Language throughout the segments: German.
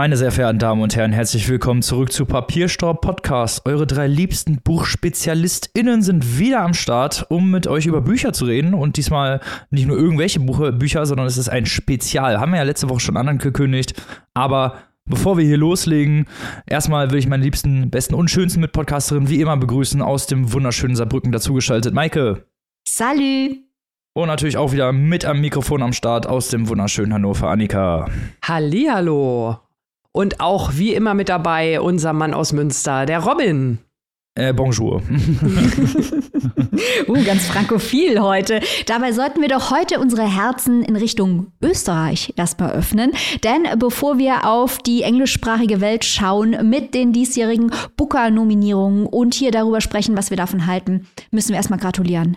Meine sehr verehrten Damen und Herren, herzlich willkommen zurück zu Papierstaub Podcast. Eure drei liebsten BuchspezialistInnen sind wieder am Start, um mit euch über Bücher zu reden. Und diesmal nicht nur irgendwelche Buche, Bücher, sondern es ist ein Spezial. Haben wir ja letzte Woche schon angekündigt. Aber bevor wir hier loslegen, erstmal will ich meine liebsten, besten und schönsten Mitpodcasterinnen wie immer begrüßen aus dem wunderschönen Saarbrücken dazugeschaltet. Maike. Salut. Und natürlich auch wieder mit am Mikrofon am Start aus dem wunderschönen Hannover, Annika. Hallihallo. Und auch wie immer mit dabei unser Mann aus Münster, der Robin. Äh, bonjour. uh, ganz frankophil heute. Dabei sollten wir doch heute unsere Herzen in Richtung Österreich erstmal öffnen. Denn bevor wir auf die englischsprachige Welt schauen mit den diesjährigen Booker-Nominierungen und hier darüber sprechen, was wir davon halten, müssen wir erstmal gratulieren.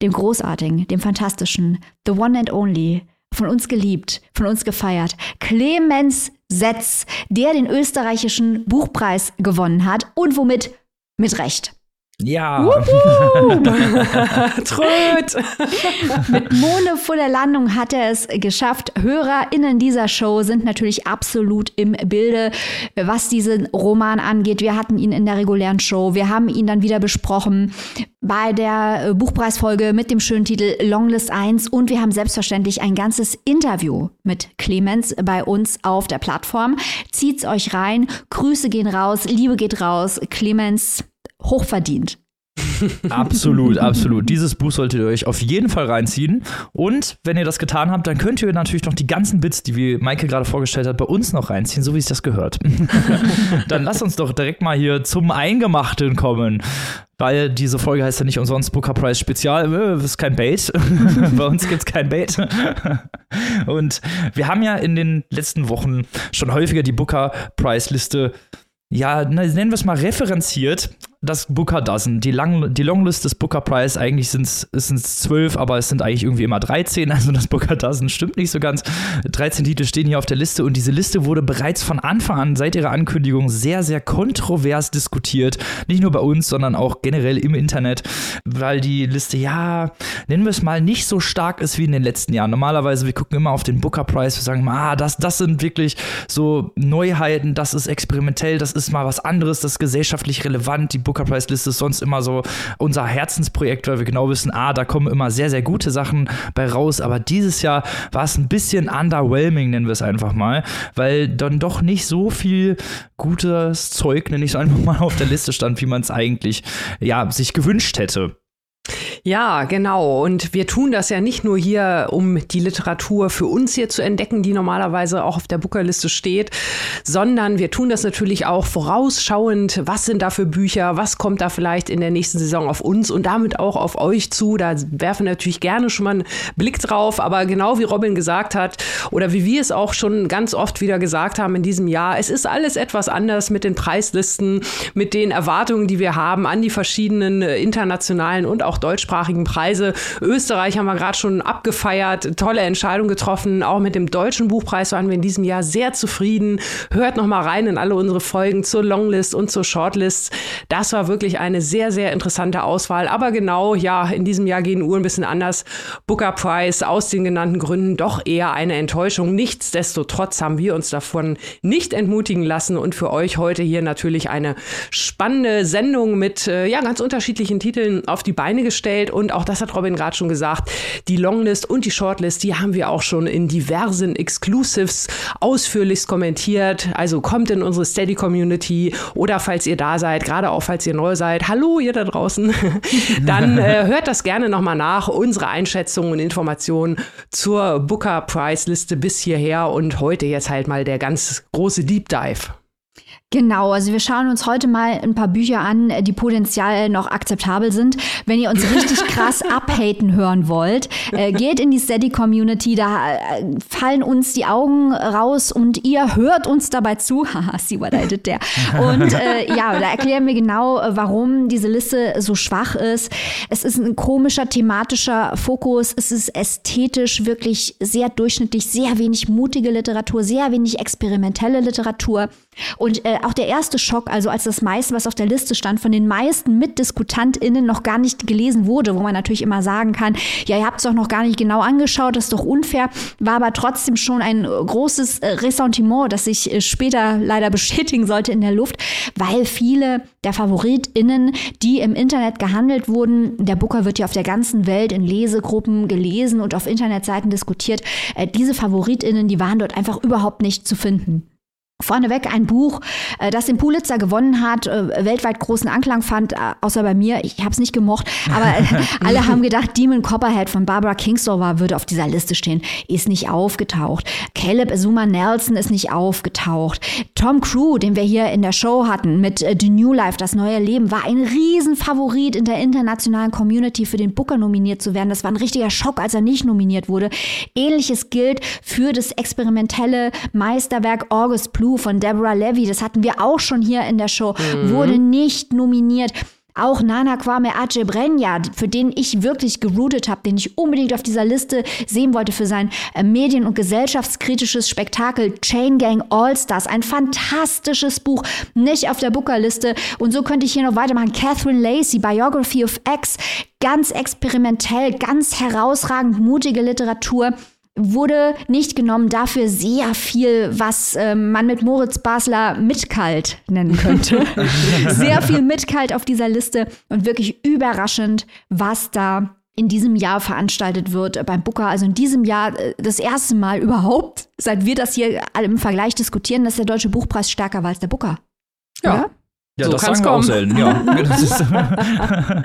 Dem Großartigen, dem Fantastischen, The One and Only, von uns geliebt, von uns gefeiert. Clemens Setz, der den österreichischen Buchpreis gewonnen hat und womit mit Recht. Ja. Tröd. Mit monevoller Landung hat er es geschafft. HörerInnen dieser Show sind natürlich absolut im Bilde, was diesen Roman angeht. Wir hatten ihn in der regulären Show. Wir haben ihn dann wieder besprochen bei der Buchpreisfolge mit dem schönen Titel Longlist 1 und wir haben selbstverständlich ein ganzes Interview mit Clemens bei uns auf der Plattform. Zieht's euch rein. Grüße gehen raus, Liebe geht raus. Clemens hochverdient. absolut, absolut. Dieses Buch solltet ihr euch auf jeden Fall reinziehen. Und wenn ihr das getan habt, dann könnt ihr natürlich noch die ganzen Bits, die wie Michael gerade vorgestellt hat, bei uns noch reinziehen, so wie es das gehört. dann lasst uns doch direkt mal hier zum Eingemachten kommen. Weil diese Folge heißt ja nicht umsonst Booker Prize Spezial. Das äh, ist kein Bait. bei uns gibt es kein Bait. Und wir haben ja in den letzten Wochen schon häufiger die Booker Prize Liste ja, nennen wir es mal referenziert, das Booker Dozen, die, Lang die Longlist des Booker Prize, eigentlich sind es zwölf, aber es sind eigentlich irgendwie immer 13, also das Booker Dozen stimmt nicht so ganz. 13 Titel stehen hier auf der Liste und diese Liste wurde bereits von Anfang an, seit ihrer Ankündigung, sehr, sehr kontrovers diskutiert. Nicht nur bei uns, sondern auch generell im Internet, weil die Liste, ja, nennen wir es mal, nicht so stark ist wie in den letzten Jahren. Normalerweise, wir gucken immer auf den Booker Prize, wir sagen, ah, das, das sind wirklich so Neuheiten, das ist experimentell, das ist mal was anderes, das ist gesellschaftlich relevant, die Booker Booker Prize Liste ist sonst immer so unser Herzensprojekt, weil wir genau wissen, ah, da kommen immer sehr, sehr gute Sachen bei raus. Aber dieses Jahr war es ein bisschen underwhelming, nennen wir es einfach mal, weil dann doch nicht so viel gutes Zeug, nenne ich es einfach mal, auf der Liste stand, wie man es eigentlich ja, sich gewünscht hätte. Ja, genau. Und wir tun das ja nicht nur hier, um die Literatur für uns hier zu entdecken, die normalerweise auch auf der Bookerliste steht, sondern wir tun das natürlich auch vorausschauend. Was sind da für Bücher? Was kommt da vielleicht in der nächsten Saison auf uns und damit auch auf euch zu? Da werfen wir natürlich gerne schon mal einen Blick drauf. Aber genau wie Robin gesagt hat oder wie wir es auch schon ganz oft wieder gesagt haben in diesem Jahr, es ist alles etwas anders mit den Preislisten, mit den Erwartungen, die wir haben an die verschiedenen äh, internationalen und auch deutschsprachigen deutschsprachigen Preise. Österreich haben wir gerade schon abgefeiert, tolle Entscheidung getroffen. Auch mit dem deutschen Buchpreis waren wir in diesem Jahr sehr zufrieden. Hört noch mal rein in alle unsere Folgen zur Longlist und zur Shortlist. Das war wirklich eine sehr, sehr interessante Auswahl. Aber genau, ja, in diesem Jahr gehen Uhren ein bisschen anders. Booker Prize aus den genannten Gründen doch eher eine Enttäuschung. Nichtsdestotrotz haben wir uns davon nicht entmutigen lassen und für euch heute hier natürlich eine spannende Sendung mit äh, ja, ganz unterschiedlichen Titeln auf die Beine gestellt gestellt und auch das hat Robin gerade schon gesagt, die Longlist und die Shortlist, die haben wir auch schon in diversen Exclusives ausführlichst kommentiert. Also kommt in unsere Steady Community oder falls ihr da seid, gerade auch falls ihr neu seid, hallo ihr da draußen, dann äh, hört das gerne nochmal nach. Unsere Einschätzungen und Informationen zur Booker Prize Liste bis hierher und heute jetzt halt mal der ganz große Deep Dive. Genau, also wir schauen uns heute mal ein paar Bücher an, die potenziell noch akzeptabel sind. Wenn ihr uns richtig krass abhaten hören wollt, äh, geht in die Steady Community, da äh, fallen uns die Augen raus und ihr hört uns dabei zu. Haha, see what I did there. Und äh, ja, da erklären wir genau, äh, warum diese Liste so schwach ist. Es ist ein komischer thematischer Fokus, es ist ästhetisch wirklich sehr durchschnittlich, sehr wenig mutige Literatur, sehr wenig experimentelle Literatur. Und äh, auch der erste Schock, also als das meiste, was auf der Liste stand, von den meisten MitdiskutantInnen noch gar nicht gelesen wurde, wo man natürlich immer sagen kann, ja, ihr habt es doch noch gar nicht genau angeschaut, das ist doch unfair, war aber trotzdem schon ein großes äh, Ressentiment, das sich äh, später leider bestätigen sollte in der Luft, weil viele der FavoritInnen, die im Internet gehandelt wurden, der Booker wird ja auf der ganzen Welt in Lesegruppen gelesen und auf Internetseiten diskutiert, äh, diese FavoritInnen, die waren dort einfach überhaupt nicht zu finden. Vorneweg ein Buch, äh, das den Pulitzer gewonnen hat, äh, weltweit großen Anklang fand, äh, außer bei mir. Ich habe es nicht gemocht, aber alle haben gedacht, Demon Copperhead von Barbara Kingsolver würde auf dieser Liste stehen. Ist nicht aufgetaucht. Caleb Azuma Nelson ist nicht aufgetaucht. Tom Crew, den wir hier in der Show hatten mit The New Life, das neue Leben, war ein Riesenfavorit in der internationalen Community für den Booker nominiert zu werden. Das war ein richtiger Schock, als er nicht nominiert wurde. Ähnliches gilt für das experimentelle Meisterwerk August Blue von Deborah Levy, das hatten wir auch schon hier in der Show, mhm. wurde nicht nominiert. Auch Nana Kwame Adjebrenja, für den ich wirklich geroutet habe, den ich unbedingt auf dieser Liste sehen wollte für sein äh, medien- und gesellschaftskritisches Spektakel Chain Gang All Stars. Ein fantastisches Buch, nicht auf der Booker-Liste. Und so könnte ich hier noch weitermachen. Catherine Lacey, Biography of X, ganz experimentell, ganz herausragend mutige Literatur wurde nicht genommen, dafür sehr viel, was äh, man mit Moritz Basler Mitkalt nennen könnte. sehr viel Mitkalt auf dieser Liste und wirklich überraschend, was da in diesem Jahr veranstaltet wird beim Booker. Also in diesem Jahr äh, das erste Mal überhaupt, seit wir das hier im Vergleich diskutieren, dass der Deutsche Buchpreis stärker war als der Booker. Ja. Oder? Ja, so das sagen wir kommen. auch selten, ja.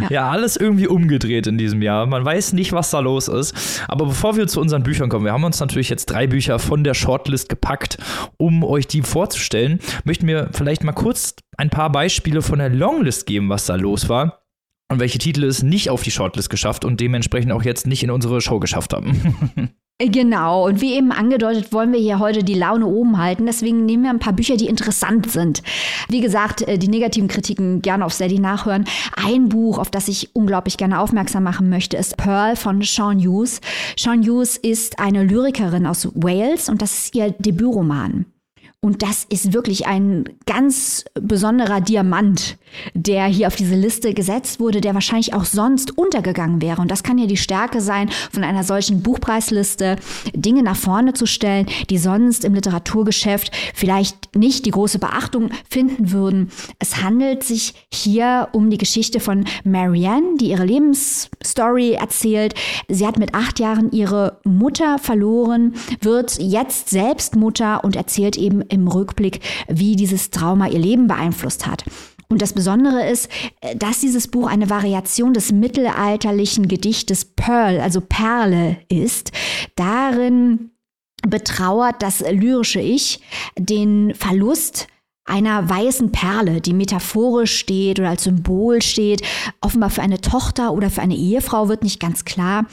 ja. ja. alles irgendwie umgedreht in diesem Jahr. Man weiß nicht, was da los ist. Aber bevor wir zu unseren Büchern kommen, wir haben uns natürlich jetzt drei Bücher von der Shortlist gepackt, um euch die vorzustellen, möchten wir vielleicht mal kurz ein paar Beispiele von der Longlist geben, was da los war. Und welche Titel es nicht auf die Shortlist geschafft und dementsprechend auch jetzt nicht in unsere Show geschafft haben. Genau, und wie eben angedeutet, wollen wir hier heute die Laune oben halten. Deswegen nehmen wir ein paar Bücher, die interessant sind. Wie gesagt, äh, die negativen Kritiken gerne auf Steady nachhören. Ein Buch, auf das ich unglaublich gerne aufmerksam machen möchte, ist Pearl von Sean Hughes. Sean Hughes ist eine Lyrikerin aus Wales und das ist ihr Debütroman. Und das ist wirklich ein ganz besonderer Diamant, der hier auf diese Liste gesetzt wurde, der wahrscheinlich auch sonst untergegangen wäre. Und das kann ja die Stärke sein, von einer solchen Buchpreisliste Dinge nach vorne zu stellen, die sonst im Literaturgeschäft vielleicht nicht die große Beachtung finden würden. Es handelt sich hier um die Geschichte von Marianne, die ihre Lebensstory erzählt. Sie hat mit acht Jahren ihre Mutter verloren, wird jetzt selbst Mutter und erzählt eben im Rückblick, wie dieses Trauma ihr Leben beeinflusst hat. Und das Besondere ist, äh, dass dieses Buch eine Variation des mittelalterlichen Gedichtes Pearl, also Perle ist. Darin betrauert das lyrische Ich den Verlust einer weißen Perle, die metaphorisch steht oder als Symbol steht, offenbar für eine Tochter oder für eine Ehefrau, wird nicht ganz klar.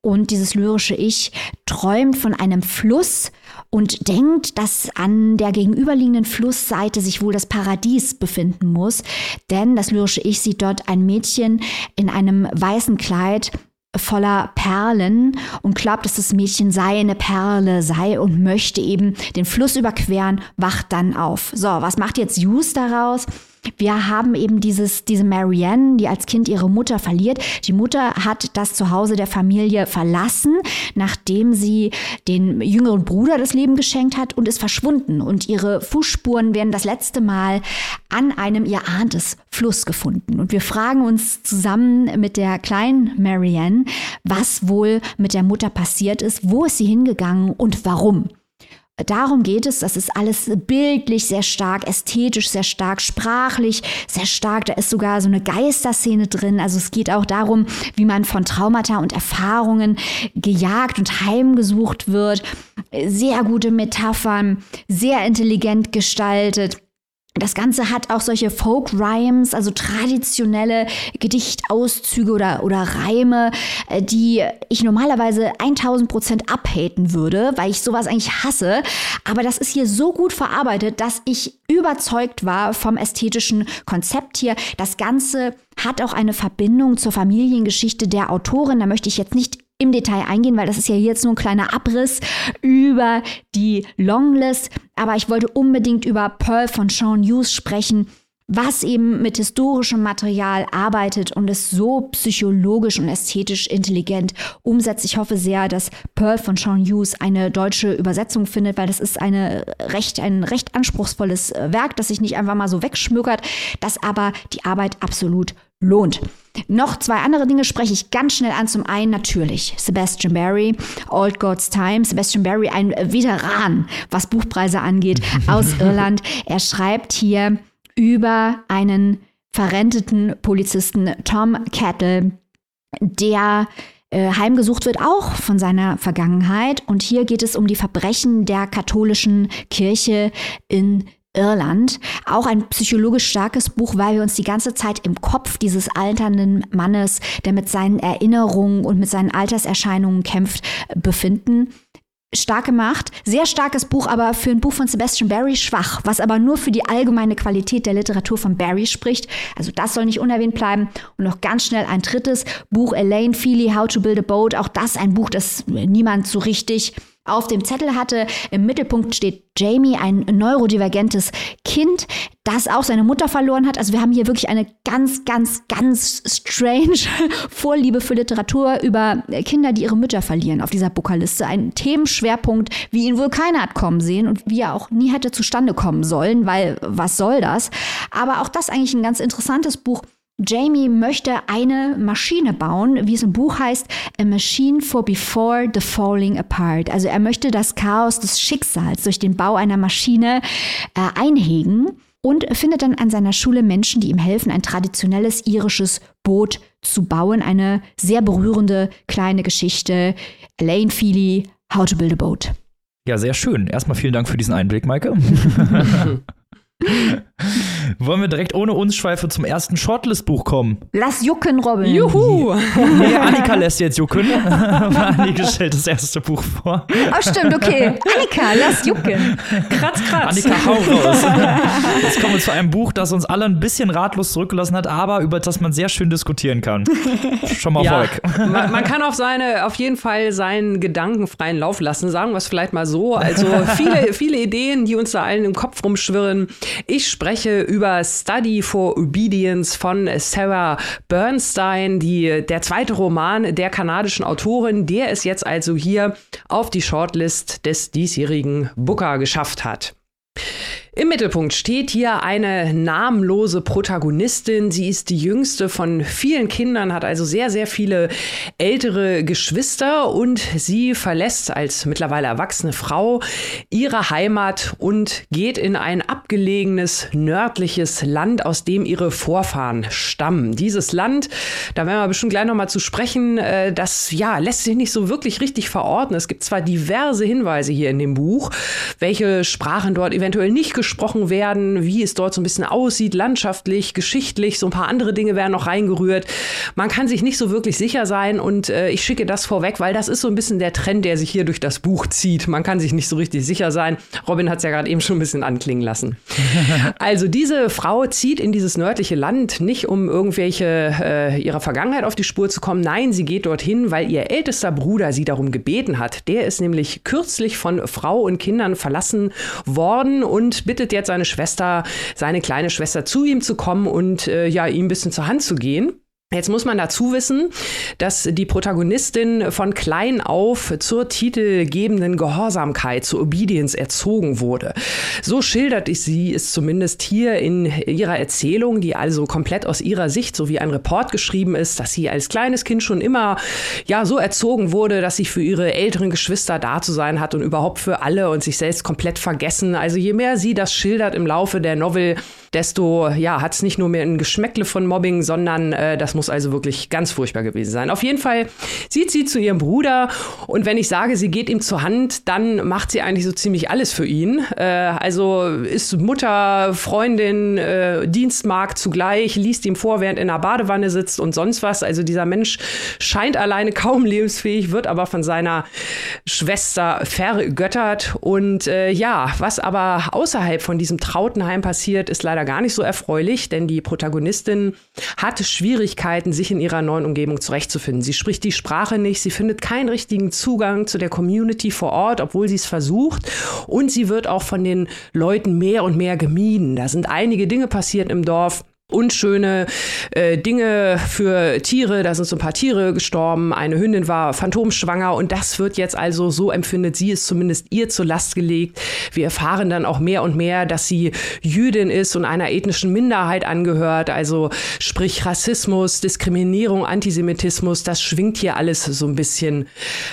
Und dieses lyrische Ich träumt von einem Fluss und denkt, dass an der gegenüberliegenden Flussseite sich wohl das Paradies befinden muss. Denn das lyrische Ich sieht dort ein Mädchen in einem weißen Kleid voller Perlen und glaubt, dass das Mädchen sei eine Perle sei und möchte eben den Fluss überqueren, wacht dann auf. So, was macht jetzt Hughes daraus? Wir haben eben dieses, diese Marianne, die als Kind ihre Mutter verliert. Die Mutter hat das Zuhause der Familie verlassen, nachdem sie den jüngeren Bruder das Leben geschenkt hat und ist verschwunden. Und ihre Fußspuren werden das letzte Mal an einem ihr ahntes Fluss gefunden. Und wir fragen uns zusammen mit der kleinen Marianne, was wohl mit der Mutter passiert ist, wo ist sie hingegangen und warum. Darum geht es, das ist alles bildlich sehr stark, ästhetisch sehr stark, sprachlich sehr stark. Da ist sogar so eine Geisterszene drin. Also es geht auch darum, wie man von Traumata und Erfahrungen gejagt und heimgesucht wird. Sehr gute Metaphern, sehr intelligent gestaltet. Das Ganze hat auch solche Folk-Rhymes, also traditionelle Gedichtauszüge oder, oder Reime, äh, die ich normalerweise 1000 Prozent abhaten würde, weil ich sowas eigentlich hasse. Aber das ist hier so gut verarbeitet, dass ich überzeugt war vom ästhetischen Konzept hier. Das Ganze hat auch eine Verbindung zur Familiengeschichte der Autorin. Da möchte ich jetzt nicht im Detail eingehen, weil das ist ja jetzt nur ein kleiner Abriss über die Longlist. Aber ich wollte unbedingt über Pearl von Sean Hughes sprechen, was eben mit historischem Material arbeitet und es so psychologisch und ästhetisch intelligent umsetzt. Ich hoffe sehr, dass Pearl von Sean Hughes eine deutsche Übersetzung findet, weil das ist eine recht, ein recht anspruchsvolles äh, Werk, das sich nicht einfach mal so wegschmökert, das aber die Arbeit absolut lohnt. Noch zwei andere Dinge spreche ich ganz schnell an. Zum einen natürlich Sebastian Barry, Old God's Time. Sebastian Barry, ein Veteran, was Buchpreise angeht, aus Irland. Er schreibt hier über einen verrenteten Polizisten Tom Kettle, der äh, heimgesucht wird, auch von seiner Vergangenheit. Und hier geht es um die Verbrechen der katholischen Kirche in Irland. Auch ein psychologisch starkes Buch, weil wir uns die ganze Zeit im Kopf dieses alternden Mannes, der mit seinen Erinnerungen und mit seinen Alterserscheinungen kämpft, befinden stark gemacht. Sehr starkes Buch, aber für ein Buch von Sebastian Barry schwach, was aber nur für die allgemeine Qualität der Literatur von Barry spricht. Also das soll nicht unerwähnt bleiben. Und noch ganz schnell ein drittes Buch, Elaine Feely, How to Build a Boat. Auch das ein Buch, das niemand so richtig auf dem Zettel hatte. Im Mittelpunkt steht Jamie, ein neurodivergentes Kind, das auch seine Mutter verloren hat. Also wir haben hier wirklich eine ganz, ganz, ganz strange Vorliebe für Literatur über Kinder, die ihre Mütter verlieren auf dieser Bookerliste. Ein Themenschwerpunkt, wie ihn wohl keiner hat kommen sehen und wie er auch nie hätte zustande kommen sollen, weil was soll das? Aber auch das eigentlich ein ganz interessantes Buch Jamie möchte eine Maschine bauen, wie es im Buch heißt, A Machine for Before the Falling Apart. Also er möchte das Chaos des Schicksals durch den Bau einer Maschine äh, einhegen und findet dann an seiner Schule Menschen, die ihm helfen, ein traditionelles irisches Boot zu bauen. Eine sehr berührende kleine Geschichte. Elaine Feely, How to Build a Boat. Ja, sehr schön. Erstmal vielen Dank für diesen Einblick, Maike. Wollen wir direkt ohne Umschweife zum ersten Shortlist-Buch kommen? Lass jucken, Robin. Juhu! Nee, Annika lässt jetzt jucken. Annika stellt das erste Buch vor. Oh, stimmt, okay. Annika, lass jucken. Kratz, kratz. Annika, hau raus. Jetzt kommen wir zu einem Buch, das uns alle ein bisschen ratlos zurückgelassen hat, aber über das man sehr schön diskutieren kann. Schon mal Ja, vorweg. man, man kann auf seine, auf jeden Fall seinen Gedanken freien Lauf lassen, sagen wir es vielleicht mal so. Also viele, viele Ideen, die uns da allen im Kopf rumschwirren. Ich spreche über Study for Obedience von Sarah Bernstein, die, der zweite Roman der kanadischen Autorin, der es jetzt also hier auf die Shortlist des diesjährigen Booker geschafft hat. Im Mittelpunkt steht hier eine namenlose Protagonistin. Sie ist die jüngste von vielen Kindern, hat also sehr, sehr viele ältere Geschwister und sie verlässt als mittlerweile erwachsene Frau ihre Heimat und geht in ein abgelegenes nördliches Land, aus dem ihre Vorfahren stammen. Dieses Land, da werden wir bestimmt gleich nochmal zu sprechen, äh, das ja lässt sich nicht so wirklich richtig verorten. Es gibt zwar diverse Hinweise hier in dem Buch, welche Sprachen dort eventuell nicht gesprochen werden, wie es dort so ein bisschen aussieht, landschaftlich, geschichtlich, so ein paar andere Dinge werden noch reingerührt. Man kann sich nicht so wirklich sicher sein und äh, ich schicke das vorweg, weil das ist so ein bisschen der Trend, der sich hier durch das Buch zieht. Man kann sich nicht so richtig sicher sein. Robin hat es ja gerade eben schon ein bisschen anklingen lassen. also diese Frau zieht in dieses nördliche Land nicht, um irgendwelche äh, ihrer Vergangenheit auf die Spur zu kommen. Nein, sie geht dorthin, weil ihr ältester Bruder sie darum gebeten hat. Der ist nämlich kürzlich von Frau und Kindern verlassen worden und bittet jetzt seine Schwester, seine kleine Schwester zu ihm zu kommen und äh, ja, ihm ein bisschen zur Hand zu gehen. Jetzt muss man dazu wissen, dass die Protagonistin von klein auf zur titelgebenden Gehorsamkeit, zur Obedience erzogen wurde. So schildert ich sie es zumindest hier in ihrer Erzählung, die also komplett aus ihrer Sicht, so wie ein Report geschrieben ist, dass sie als kleines Kind schon immer ja so erzogen wurde, dass sie für ihre älteren Geschwister da zu sein hat und überhaupt für alle und sich selbst komplett vergessen. Also je mehr sie das schildert im Laufe der Novel, desto ja hat es nicht nur mehr ein Geschmäckle von Mobbing, sondern äh, das muss also wirklich ganz furchtbar gewesen sein. Auf jeden Fall sieht sie zu ihrem Bruder und wenn ich sage, sie geht ihm zur Hand, dann macht sie eigentlich so ziemlich alles für ihn. Äh, also ist Mutter, Freundin, äh, Dienstmarkt zugleich, liest ihm vor, während er in der Badewanne sitzt und sonst was. Also dieser Mensch scheint alleine kaum lebensfähig, wird aber von seiner Schwester vergöttert. Und äh, ja, was aber außerhalb von diesem Trautenheim passiert, ist leider gar nicht so erfreulich, denn die Protagonistin hat Schwierigkeiten, Schwierigkeiten, sich in ihrer neuen Umgebung zurechtzufinden. Sie spricht die Sprache nicht, sie findet keinen richtigen Zugang zu der Community vor Ort, obwohl sie es versucht. Und sie wird auch von den Leuten mehr und mehr gemieden. Da sind einige Dinge passiert im Dorf, unschöne äh, Dinge für Tiere. Da sind so ein paar Tiere gestorben. Eine Hündin war phantomschwanger und das wird jetzt also, so empfindet sie es zumindest ihr zur Last gelegt. Wir erfahren dann auch mehr und mehr, dass sie Jüdin ist und einer ethnischen Minderheit angehört. Also sprich Rassismus, Diskriminierung, Antisemitismus, das schwingt hier alles so ein bisschen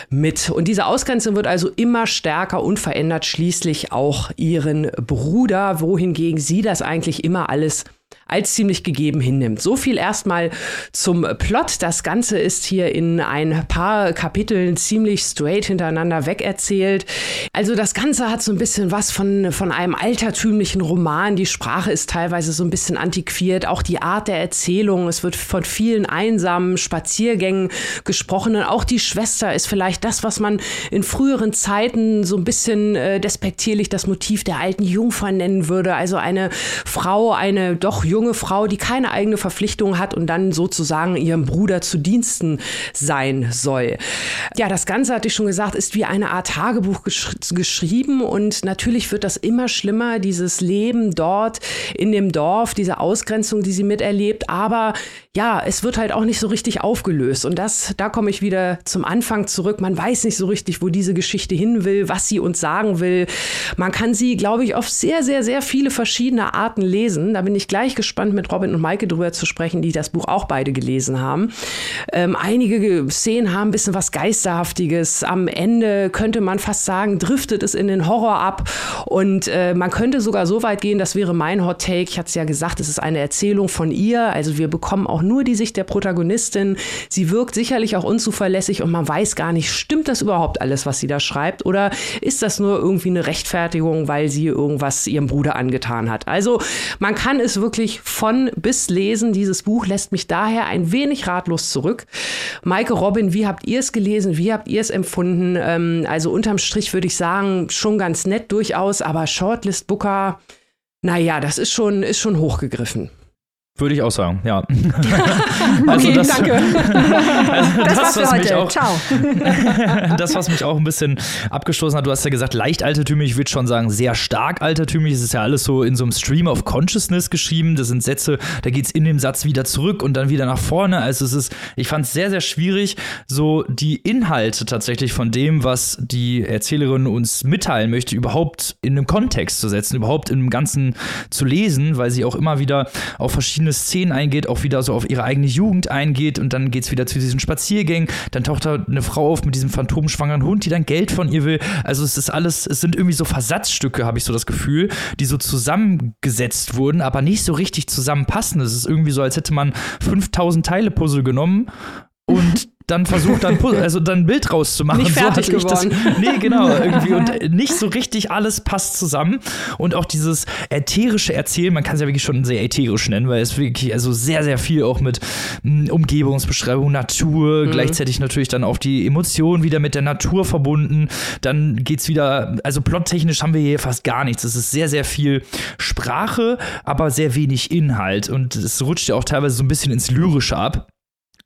mit. Und diese Ausgrenzung wird also immer stärker und verändert schließlich auch ihren Bruder, wohingegen sie das eigentlich immer alles als ziemlich gegeben hinnimmt. So viel erstmal zum Plot. Das Ganze ist hier in ein paar Kapiteln ziemlich straight hintereinander wegerzählt. Also das Ganze hat so ein bisschen was von, von einem altertümlichen Roman. Die Sprache ist teilweise so ein bisschen antiquiert. Auch die Art der Erzählung. Es wird von vielen einsamen Spaziergängen gesprochen. Und auch die Schwester ist vielleicht das, was man in früheren Zeiten so ein bisschen äh, despektierlich das Motiv der alten Jungfer nennen würde. Also eine Frau, eine doch junge junge Frau, die keine eigene Verpflichtung hat und dann sozusagen ihrem Bruder zu Diensten sein soll. Ja, das Ganze, hatte ich schon gesagt, ist wie eine Art Tagebuch gesch geschrieben und natürlich wird das immer schlimmer, dieses Leben dort in dem Dorf, diese Ausgrenzung, die sie miterlebt, aber ja, es wird halt auch nicht so richtig aufgelöst. Und das, da komme ich wieder zum Anfang zurück. Man weiß nicht so richtig, wo diese Geschichte hin will, was sie uns sagen will. Man kann sie, glaube ich, auf sehr, sehr, sehr viele verschiedene Arten lesen. Da bin ich gleich gespannt, mit Robin und Maike drüber zu sprechen, die das Buch auch beide gelesen haben. Ähm, einige Szenen haben ein bisschen was Geisterhaftiges. Am Ende könnte man fast sagen, driftet es in den Horror ab. Und äh, man könnte sogar so weit gehen, das wäre mein Hot Take. Ich hatte es ja gesagt, es ist eine Erzählung von ihr. Also wir bekommen auch nur die Sicht der Protagonistin. Sie wirkt sicherlich auch unzuverlässig und man weiß gar nicht, stimmt das überhaupt alles, was sie da schreibt? Oder ist das nur irgendwie eine Rechtfertigung, weil sie irgendwas ihrem Bruder angetan hat? Also man kann es wirklich von bis lesen. Dieses Buch lässt mich daher ein wenig ratlos zurück. Maike Robin, wie habt ihr es gelesen? Wie habt ihr es empfunden? Ähm, also unterm Strich würde ich sagen, schon ganz nett durchaus, aber Shortlist Booker, naja, das ist schon, ist schon hochgegriffen. Würde ich auch sagen, ja. also okay, das, danke. Also das, das was mich auch, Ciao. das, was mich auch ein bisschen abgestoßen hat, du hast ja gesagt, leicht altertümlich, ich würde schon sagen, sehr stark altertümlich. Es ist ja alles so in so einem Stream of Consciousness geschrieben. Das sind Sätze, da geht es in dem Satz wieder zurück und dann wieder nach vorne. Also es ist, ich fand es sehr, sehr schwierig, so die Inhalte tatsächlich von dem, was die Erzählerin uns mitteilen möchte, überhaupt in einem Kontext zu setzen, überhaupt in dem Ganzen zu lesen, weil sie auch immer wieder auf verschiedene verschiedene Szenen eingeht, auch wieder so auf ihre eigene Jugend eingeht und dann geht es wieder zu diesen Spaziergängen. Dann taucht da eine Frau auf mit diesem phantomschwangeren Hund, die dann Geld von ihr will. Also es ist alles, es sind irgendwie so Versatzstücke, habe ich so das Gefühl, die so zusammengesetzt wurden, aber nicht so richtig zusammenpassen. Es ist irgendwie so, als hätte man 5000 Teile Puzzle genommen und dann versucht, dann, also dann ein Bild rauszumachen. Nicht fertig so geworden. Das, nee, genau, irgendwie. Und nicht so richtig alles passt zusammen. Und auch dieses ätherische Erzählen, man kann es ja wirklich schon sehr ätherisch nennen, weil es wirklich also sehr, sehr viel auch mit hm, Umgebungsbeschreibung, Natur, mhm. gleichzeitig natürlich dann auch die Emotionen wieder mit der Natur verbunden. Dann geht es wieder, also plottechnisch haben wir hier fast gar nichts. Es ist sehr, sehr viel Sprache, aber sehr wenig Inhalt. Und es rutscht ja auch teilweise so ein bisschen ins Lyrische ab.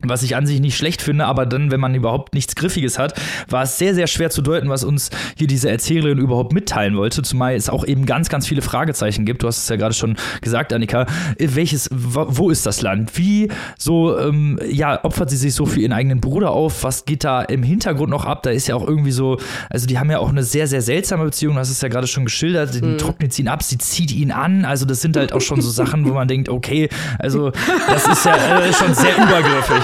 Was ich an sich nicht schlecht finde, aber dann, wenn man überhaupt nichts Griffiges hat, war es sehr, sehr schwer zu deuten, was uns hier diese Erzählerin überhaupt mitteilen wollte. Zumal es auch eben ganz, ganz viele Fragezeichen gibt. Du hast es ja gerade schon gesagt, Annika. Welches, wo ist das Land? Wie so, ähm, ja, opfert sie sich so für ihren eigenen Bruder auf? Was geht da im Hintergrund noch ab? Da ist ja auch irgendwie so, also die haben ja auch eine sehr, sehr seltsame Beziehung. Du hast es ja gerade schon geschildert. Mhm. trocknet sie ihn ab, sie zieht ihn an. Also das sind halt auch schon so Sachen, wo man denkt, okay, also das ist ja äh, schon sehr übergriffig.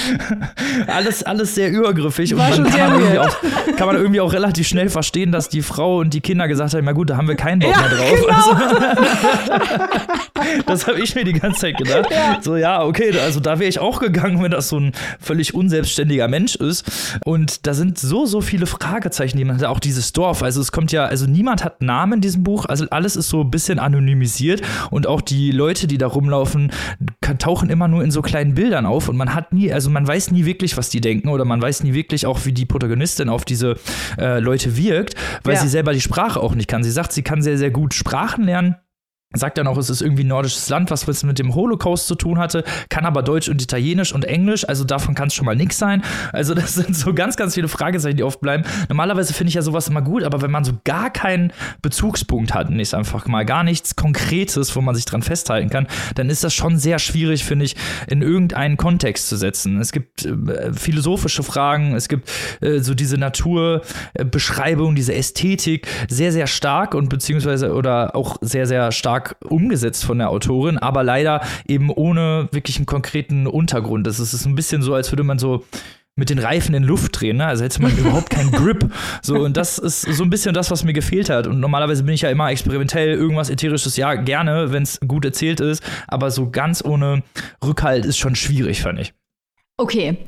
alles, alles sehr übergriffig. War und man kann, man auch, kann, man irgendwie auch relativ schnell verstehen, dass die Frau und die Kinder gesagt haben: Na gut, da haben wir keinen Bock ja, mehr drauf. Genau. Also, das habe ich mir die ganze Zeit gedacht. Ja. So, ja, okay, also da wäre ich auch gegangen, wenn das so ein völlig unselbstständiger Mensch ist. Und da sind so, so viele Fragezeichen, die man hat. Auch dieses Dorf. Also, es kommt ja, also niemand hat Namen in diesem Buch. Also, alles ist so ein bisschen anonymisiert. Und auch die Leute, die da rumlaufen, tauchen immer nur in so kleinen Bildern auf. Und man hat nie, also man weiß nie wirklich, was die denken oder man weiß nie wirklich auch, wie die Protagonistin auf diese äh, Leute wirkt, weil ja. sie selber die Sprache auch nicht kann. Sie sagt, sie kann sehr, sehr gut Sprachen lernen sagt dann auch, es ist irgendwie nordisches Land, was was mit dem Holocaust zu tun hatte, kann aber Deutsch und Italienisch und Englisch, also davon kann es schon mal nichts sein. Also das sind so ganz, ganz viele Fragezeichen, die oft bleiben. Normalerweise finde ich ja sowas immer gut, aber wenn man so gar keinen Bezugspunkt hat, nicht einfach mal gar nichts Konkretes, wo man sich dran festhalten kann, dann ist das schon sehr schwierig, finde ich, in irgendeinen Kontext zu setzen. Es gibt äh, philosophische Fragen, es gibt äh, so diese Naturbeschreibung, diese Ästhetik sehr, sehr stark und beziehungsweise oder auch sehr, sehr stark stark umgesetzt von der Autorin, aber leider eben ohne wirklich einen konkreten Untergrund. Das ist, ist ein bisschen so, als würde man so mit den Reifen in Luft drehen, ne? also hätte man überhaupt keinen Grip. So, und das ist so ein bisschen das, was mir gefehlt hat. Und normalerweise bin ich ja immer experimentell, irgendwas Ätherisches, ja, gerne, wenn es gut erzählt ist, aber so ganz ohne Rückhalt ist schon schwierig, fand ich. Okay.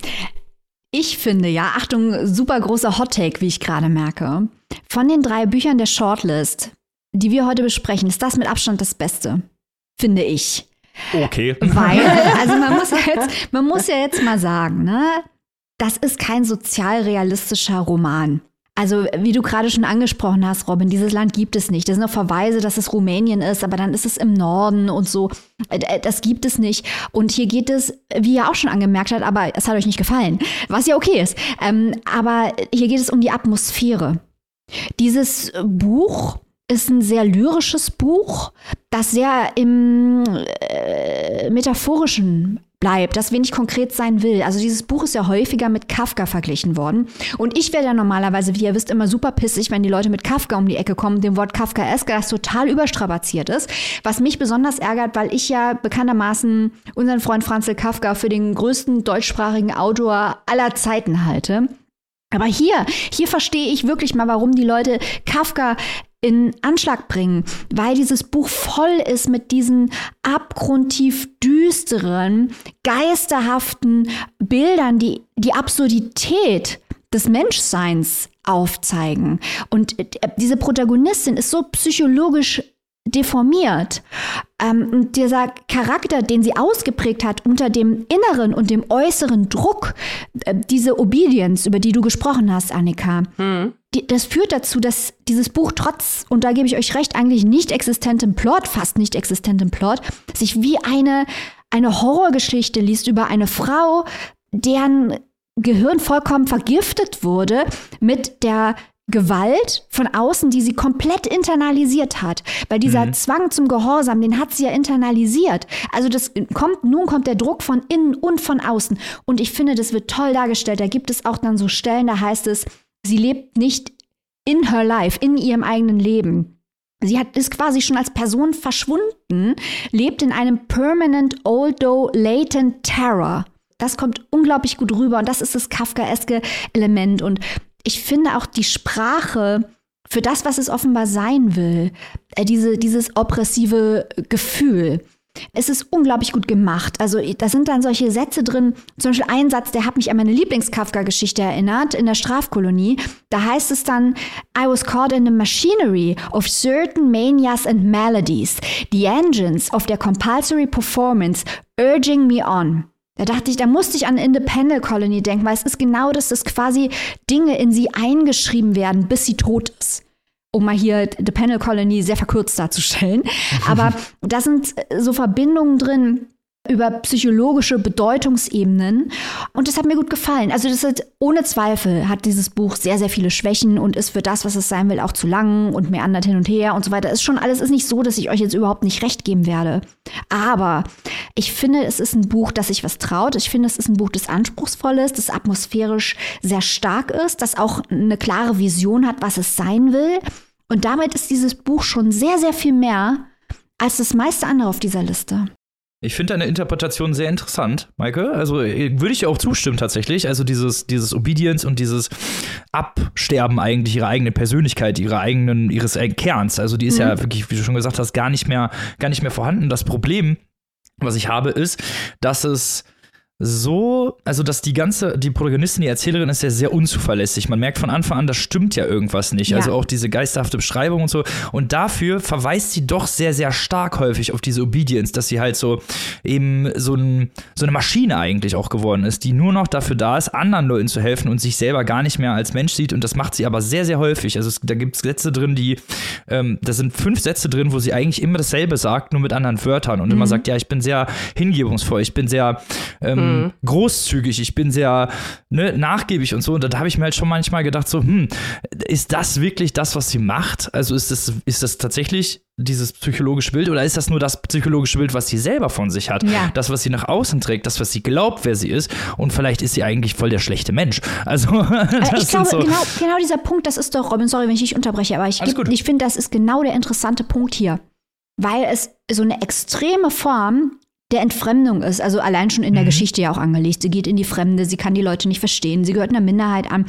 Ich finde ja, Achtung, super großer Hot Take, wie ich gerade merke. Von den drei Büchern der Shortlist die wir heute besprechen, ist das mit Abstand das Beste, finde ich. Okay. Weil, also man muss, jetzt, man muss ja jetzt mal sagen, ne, das ist kein sozialrealistischer Roman. Also, wie du gerade schon angesprochen hast, Robin, dieses Land gibt es nicht. Das sind noch Verweise, dass es Rumänien ist, aber dann ist es im Norden und so. Äh, das gibt es nicht. Und hier geht es, wie ihr auch schon angemerkt habt, aber es hat euch nicht gefallen, was ja okay ist. Ähm, aber hier geht es um die Atmosphäre. Dieses Buch ist ein sehr lyrisches Buch, das sehr im äh, metaphorischen bleibt, das wenig konkret sein will. Also dieses Buch ist ja häufiger mit Kafka verglichen worden. Und ich werde ja normalerweise, wie ihr wisst, immer super pissig, wenn die Leute mit Kafka um die Ecke kommen, dem Wort Kafkaeske, das total überstrapaziert ist. Was mich besonders ärgert, weil ich ja bekanntermaßen unseren Freund Franzl Kafka für den größten deutschsprachigen Autor aller Zeiten halte. Aber hier, hier verstehe ich wirklich mal, warum die Leute Kafka in Anschlag bringen, weil dieses Buch voll ist mit diesen abgrundtief düsteren, geisterhaften Bildern, die die Absurdität des Menschseins aufzeigen. Und äh, diese Protagonistin ist so psychologisch deformiert. Ähm, und dieser Charakter, den sie ausgeprägt hat unter dem inneren und dem äußeren Druck, äh, diese Obedience, über die du gesprochen hast, Annika, mhm. Die, das führt dazu, dass dieses Buch trotz, und da gebe ich euch recht, eigentlich nicht existentem Plot, fast nicht existentem Plot, sich wie eine, eine Horrorgeschichte liest über eine Frau, deren Gehirn vollkommen vergiftet wurde mit der Gewalt von außen, die sie komplett internalisiert hat. Weil dieser mhm. Zwang zum Gehorsam, den hat sie ja internalisiert. Also das kommt, nun kommt der Druck von innen und von außen. Und ich finde, das wird toll dargestellt. Da gibt es auch dann so Stellen, da heißt es, sie lebt nicht in her life, in ihrem eigenen Leben. Sie hat, ist quasi schon als Person verschwunden, lebt in einem permanent, although latent terror. Das kommt unglaublich gut rüber und das ist das Kafkaeske Element. Und ich finde auch die Sprache für das, was es offenbar sein will, äh, diese, dieses oppressive Gefühl. Es ist unglaublich gut gemacht. Also da sind dann solche Sätze drin, zum Beispiel ein Satz, der hat mich an meine Lieblings-Kafka-Geschichte erinnert, in der Strafkolonie. Da heißt es dann, I was caught in the machinery of certain manias and melodies, the engines of their compulsory performance urging me on. Da dachte ich, da musste ich an Independent Colony denken, weil es ist genau das, dass quasi Dinge in sie eingeschrieben werden, bis sie tot ist. Um mal hier The Panel Colony sehr verkürzt darzustellen. Aber da sind so Verbindungen drin, über psychologische Bedeutungsebenen. Und das hat mir gut gefallen. Also das hat, ohne Zweifel hat dieses Buch sehr, sehr viele Schwächen und ist für das, was es sein will, auch zu lang und meandert hin und her und so weiter. Ist schon alles ist nicht so, dass ich euch jetzt überhaupt nicht recht geben werde. Aber ich finde, es ist ein Buch, das sich was traut. Ich finde, es ist ein Buch, das anspruchsvoll ist, das atmosphärisch sehr stark ist, das auch eine klare Vision hat, was es sein will. Und damit ist dieses Buch schon sehr, sehr viel mehr als das meiste andere auf dieser Liste. Ich finde deine Interpretation sehr interessant, Maike. Also äh, würde ich auch zustimmen tatsächlich. Also dieses, dieses Obedience und dieses Absterben eigentlich ihrer eigenen Persönlichkeit, ihrer eigenen, ihres Kerns. Also die ist mhm. ja wirklich, wie du schon gesagt hast, gar nicht mehr, gar nicht mehr vorhanden. Das Problem, was ich habe, ist, dass es so, also dass die ganze, die Protagonistin, die Erzählerin ist ja sehr unzuverlässig. Man merkt von Anfang an, das stimmt ja irgendwas nicht. Ja. Also auch diese geisterhafte Beschreibung und so. Und dafür verweist sie doch sehr, sehr stark häufig auf diese Obedience, dass sie halt so eben so, ein, so eine Maschine eigentlich auch geworden ist, die nur noch dafür da ist, anderen Leuten zu helfen und sich selber gar nicht mehr als Mensch sieht. Und das macht sie aber sehr, sehr häufig. Also es, da gibt es Sätze drin, die, ähm, da sind fünf Sätze drin, wo sie eigentlich immer dasselbe sagt, nur mit anderen Wörtern und immer sagt, ja, ich bin sehr hingebungsvoll, ich bin sehr ähm, großzügig, ich bin sehr ne, nachgiebig und so. Und da habe ich mir halt schon manchmal gedacht, so, hm, ist das wirklich das, was sie macht? Also ist das, ist das tatsächlich dieses psychologische Bild oder ist das nur das psychologische Bild, was sie selber von sich hat? Ja. Das, was sie nach außen trägt, das, was sie glaubt, wer sie ist. Und vielleicht ist sie eigentlich voll der schlechte Mensch. Also, das ich glaube, so. genau, genau dieser Punkt, das ist doch, Robin, sorry, wenn ich dich unterbreche, aber ich, geb- ich finde, das ist genau der interessante Punkt hier. Weil es so eine extreme Form der Entfremdung ist, also allein schon in Mhm. der Geschichte ja auch angelegt. Sie geht in die Fremde, sie kann die Leute nicht verstehen, sie gehört einer Minderheit an.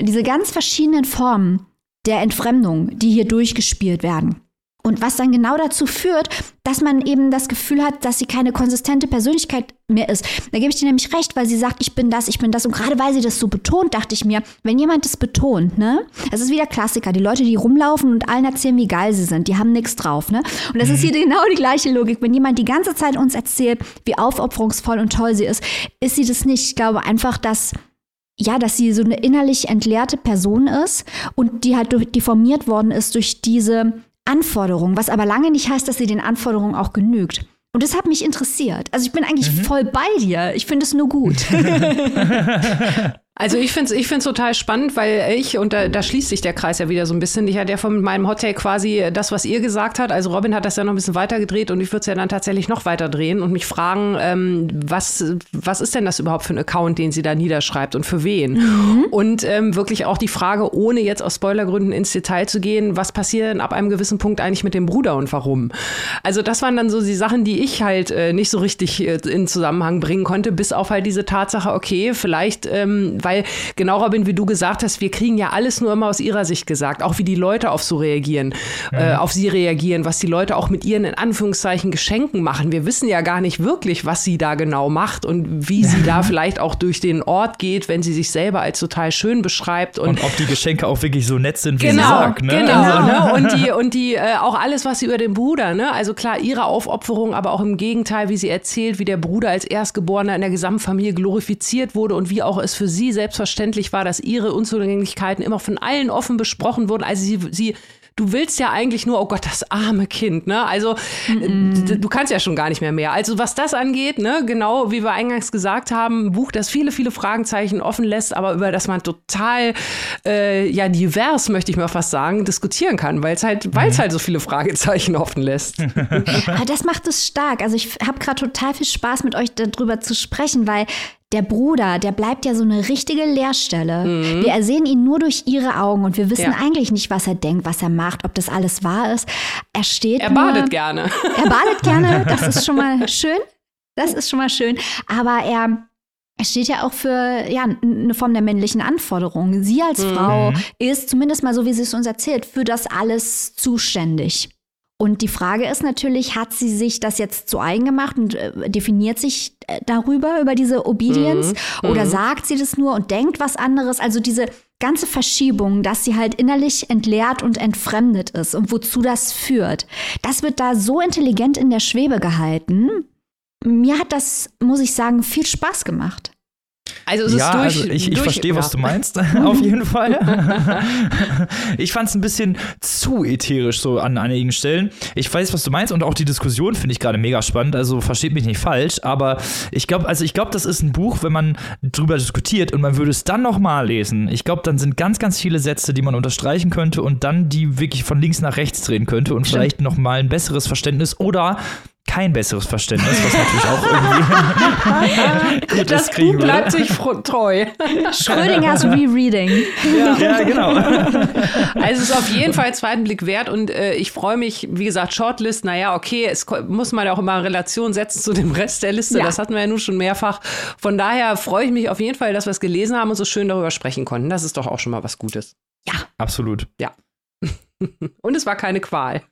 Diese ganz verschiedenen Formen der Entfremdung, die hier durchgespielt werden. Und was dann genau dazu führt, dass man eben das Gefühl hat, dass sie keine konsistente Persönlichkeit mehr ist. Da gebe ich dir nämlich recht, weil sie sagt, ich bin das, ich bin das. Und gerade weil sie das so betont, dachte ich mir, wenn jemand das betont, ne, das ist wieder Klassiker. Die Leute, die rumlaufen und allen erzählen, wie geil sie sind, die haben nichts drauf, ne? Und das ist hier genau die gleiche Logik. Wenn jemand die ganze Zeit uns erzählt, wie aufopferungsvoll und toll sie ist, ist sie das nicht. Ich glaube einfach, dass ja, dass sie so eine innerlich entleerte Person ist und die halt durch, deformiert worden ist durch diese Anforderungen, was aber lange nicht heißt, dass sie den Anforderungen auch genügt. Und das hat mich interessiert. Also ich bin eigentlich voll bei dir. Ich finde es nur gut. Also ich finde es ich find's total spannend, weil ich, und da, da schließt sich der Kreis ja wieder so ein bisschen, ich hatte ja von meinem Hottake quasi das, was ihr gesagt habt. Also Robin hat das ja noch ein bisschen weiter gedreht und ich würde es ja dann tatsächlich noch weiter drehen und mich fragen, ähm, was, was ist denn das überhaupt für ein Account, den sie da niederschreibt und für wen? Und ähm, wirklich auch die Frage, ohne jetzt aus Spoilergründen ins Detail zu gehen, was passiert denn ab einem gewissen Punkt eigentlich mit dem Bruder und warum? Also das waren dann so die Sachen, die ich halt äh, nicht so richtig äh, in Zusammenhang bringen konnte, bis auf halt diese Tatsache, okay, vielleicht, ähm, weil genau Robin, wie du gesagt hast, wir kriegen ja alles nur immer aus ihrer Sicht gesagt, auch wie die Leute auf so reagieren, äh, auf sie reagieren, was die Leute auch mit ihren in Anführungszeichen Geschenken machen. Wir wissen ja gar nicht wirklich, was sie da genau macht und wie sie da vielleicht auch durch den Ort geht, wenn sie sich selber als total schön beschreibt und, Und ob die Geschenke auch wirklich so nett sind, wie Genau, sie sagt. Ne? genau. Also, Ne? Und die, und die äh, auch alles, was sie über den Bruder, ne? Also klar, ihre Aufopferung, aber auch im Gegenteil, wie sie erzählt, wie der Bruder als Erstgeborener in der Gesamtfamilie glorifiziert wurde und wie auch es für sie selbstverständlich war, dass ihre Unzulänglichkeiten immer von allen offen besprochen wurden. Also sie, sie Du willst ja eigentlich nur, oh Gott, das arme Kind, ne? Also äh, du kannst ja schon gar nicht mehr mehr. Also was das angeht, ne, genau wie wir eingangs gesagt haben, ein Buch, das viele, viele Fragezeichen offen lässt, aber über das man total äh, ja divers, möchte ich mal fast sagen, diskutieren kann, weil es halt, weil es halt so viele Fragezeichen offen lässt. Aber das macht es stark. Also ich habe gerade total viel Spaß mit euch darüber zu sprechen, weil der Bruder, der bleibt ja so eine richtige Leerstelle. Wir ersehen ihn nur durch ihre Augen und wir wissen Mhm. Ja. eigentlich nicht, was er denkt, was er macht, ob das alles wahr ist. Er steht Er nur, badet gerne. Er badet gerne, das ist schon mal schön. Das ist schon mal schön. Aber er, er steht ja auch für ja, eine Form der männlichen Anforderung. Sie als Frau ist, zumindest mal so, wie sie es uns erzählt, für das alles zuständig. Und die Frage ist natürlich, hat sie sich das jetzt zu eigen gemacht und äh, definiert sich äh, darüber, über diese Obedience? Oder sagt sie das nur und denkt was anderes? Also diese ganze Verschiebung, dass sie halt innerlich entleert und entfremdet ist und wozu das führt, das wird da so intelligent in der Schwebe gehalten. Mir hat das, muss ich sagen, viel Spaß gemacht. Also es ja, ist durch. also ich, ich durch, verstehe, was du meinst, auf jeden Fall. ich fand es ein bisschen zu ätherisch so an einigen Stellen. Ich weiß, was du meinst und auch die Diskussion finde ich gerade mega spannend. Also versteht mich nicht falsch, aber ich glaube, also ich glaube, das ist ein Buch, wenn man drüber diskutiert und man würde es dann nochmal lesen. Ich glaube, dann sind ganz, ganz viele Sätze, die man unterstreichen könnte und dann die wirklich von links nach rechts drehen könnte und vielleicht nochmal ein besseres Verständnis oder kein besseres Verständnis, was natürlich auch irgendwie gut Das Buch bleibt sich treu. Schrödingers Rereading. Ja, genau. Also es ist auf jeden Fall zweiten Blick wert und äh, ich freue mich, wie gesagt, Shortlist, naja, okay, es muss man ja auch immer Relation setzen zu dem Rest der Liste. Ja. Das hatten wir ja nun schon mehrfach. Von daher freue ich mich auf jeden Fall, dass wir es gelesen haben und so schön darüber sprechen konnten. Das ist doch auch schon mal was Gutes. Absolut. Und es war keine Qual.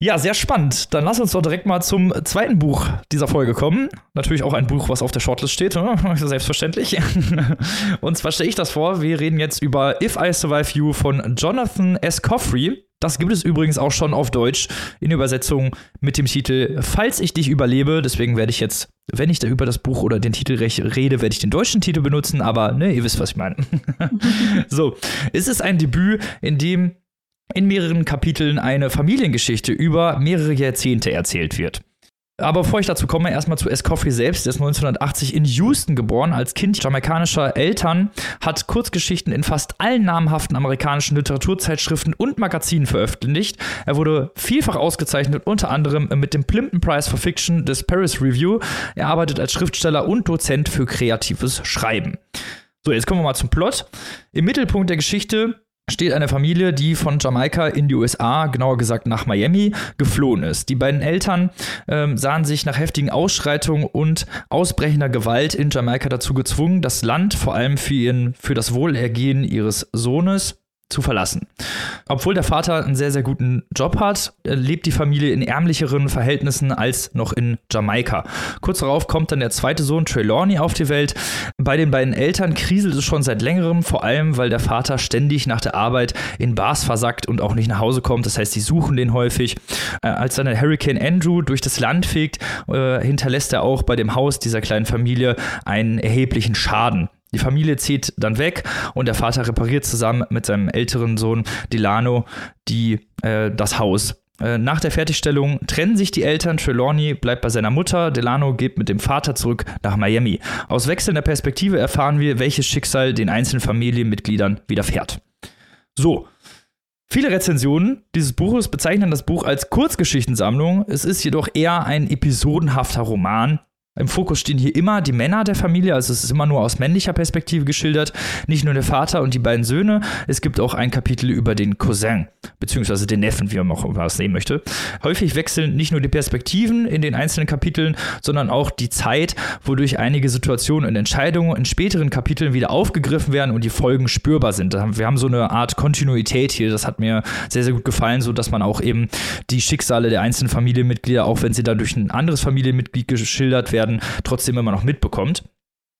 Ja, sehr spannend. Dann lass uns doch direkt mal zum zweiten Buch dieser Folge kommen. Natürlich auch ein Buch, was auf der Shortlist steht, ne? selbstverständlich. Und zwar stelle ich das vor, wir reden jetzt über If I Survive You von Jonathan S. Coffrey. Das gibt es übrigens auch schon auf Deutsch in Übersetzung mit dem Titel Falls ich dich überlebe. Deswegen werde ich jetzt, wenn ich da über das Buch oder den Titel rede, werde ich den deutschen Titel benutzen. Aber ne, ihr wisst, was ich meine. so, es ist ein Debüt, in dem in mehreren Kapiteln eine Familiengeschichte über mehrere Jahrzehnte erzählt wird. Aber bevor ich dazu komme, erstmal zu Escoffier selbst. Der ist 1980 in Houston geboren. Als Kind jamaikanischer Eltern hat Kurzgeschichten in fast allen namhaften amerikanischen Literaturzeitschriften und Magazinen veröffentlicht. Er wurde vielfach ausgezeichnet, unter anderem mit dem Plimpton Prize for Fiction des Paris Review. Er arbeitet als Schriftsteller und Dozent für kreatives Schreiben. So, jetzt kommen wir mal zum Plot. Im Mittelpunkt der Geschichte steht eine Familie, die von Jamaika in die USA, genauer gesagt nach Miami, geflohen ist. Die beiden Eltern ähm, sahen sich nach heftigen Ausschreitungen und ausbrechender Gewalt in Jamaika dazu gezwungen, das Land vor allem für, ihren, für das Wohlergehen ihres Sohnes zu verlassen. Obwohl der Vater einen sehr, sehr guten Job hat, lebt die Familie in ärmlicheren Verhältnissen als noch in Jamaika. Kurz darauf kommt dann der zweite Sohn Trelawney auf die Welt. Bei den beiden Eltern kriselt es schon seit längerem, vor allem weil der Vater ständig nach der Arbeit in Bars versackt und auch nicht nach Hause kommt. Das heißt, sie suchen den häufig. Äh, als dann der Hurricane Andrew durch das Land fegt, äh, hinterlässt er auch bei dem Haus dieser kleinen Familie einen erheblichen Schaden. Die Familie zieht dann weg und der Vater repariert zusammen mit seinem älteren Sohn Delano die, äh, das Haus. Äh, nach der Fertigstellung trennen sich die Eltern. Trelawney bleibt bei seiner Mutter. Delano geht mit dem Vater zurück nach Miami. Aus wechselnder Perspektive erfahren wir, welches Schicksal den einzelnen Familienmitgliedern widerfährt. So, Viele Rezensionen dieses Buches bezeichnen das Buch als Kurzgeschichtensammlung. Es ist jedoch eher ein episodenhafter Roman, im Fokus stehen hier immer die Männer der Familie, also es ist immer nur aus männlicher Perspektive geschildert, nicht nur der Vater und die beiden Söhne. Es gibt auch ein Kapitel über den Cousin, beziehungsweise den Neffen, wie man auch immer sehen möchte. Häufig wechseln nicht nur die Perspektiven in den einzelnen Kapiteln, sondern auch die Zeit, wodurch einige Situationen und Entscheidungen in späteren Kapiteln wieder aufgegriffen werden und die Folgen spürbar sind. Wir haben so eine Art Kontinuität hier, das hat mir sehr, sehr gut gefallen, so dass man auch eben die Schicksale der einzelnen Familienmitglieder, auch wenn sie dann durch ein anderes Familienmitglied geschildert werden, werden, trotzdem immer noch mitbekommt.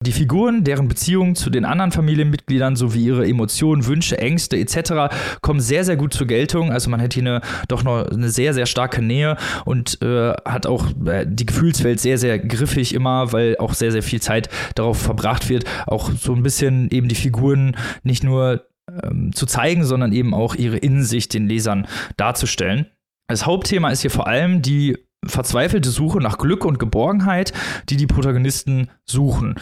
Die Figuren, deren Beziehungen zu den anderen Familienmitgliedern sowie ihre Emotionen, Wünsche, Ängste etc. kommen sehr, sehr gut zur Geltung. Also man hat hier eine, doch noch eine sehr, sehr starke Nähe und äh, hat auch äh, die Gefühlswelt sehr, sehr griffig immer, weil auch sehr, sehr viel Zeit darauf verbracht wird, auch so ein bisschen eben die Figuren nicht nur ähm, zu zeigen, sondern eben auch ihre Innensicht den Lesern darzustellen. Das Hauptthema ist hier vor allem die verzweifelte Suche nach Glück und Geborgenheit, die die Protagonisten suchen.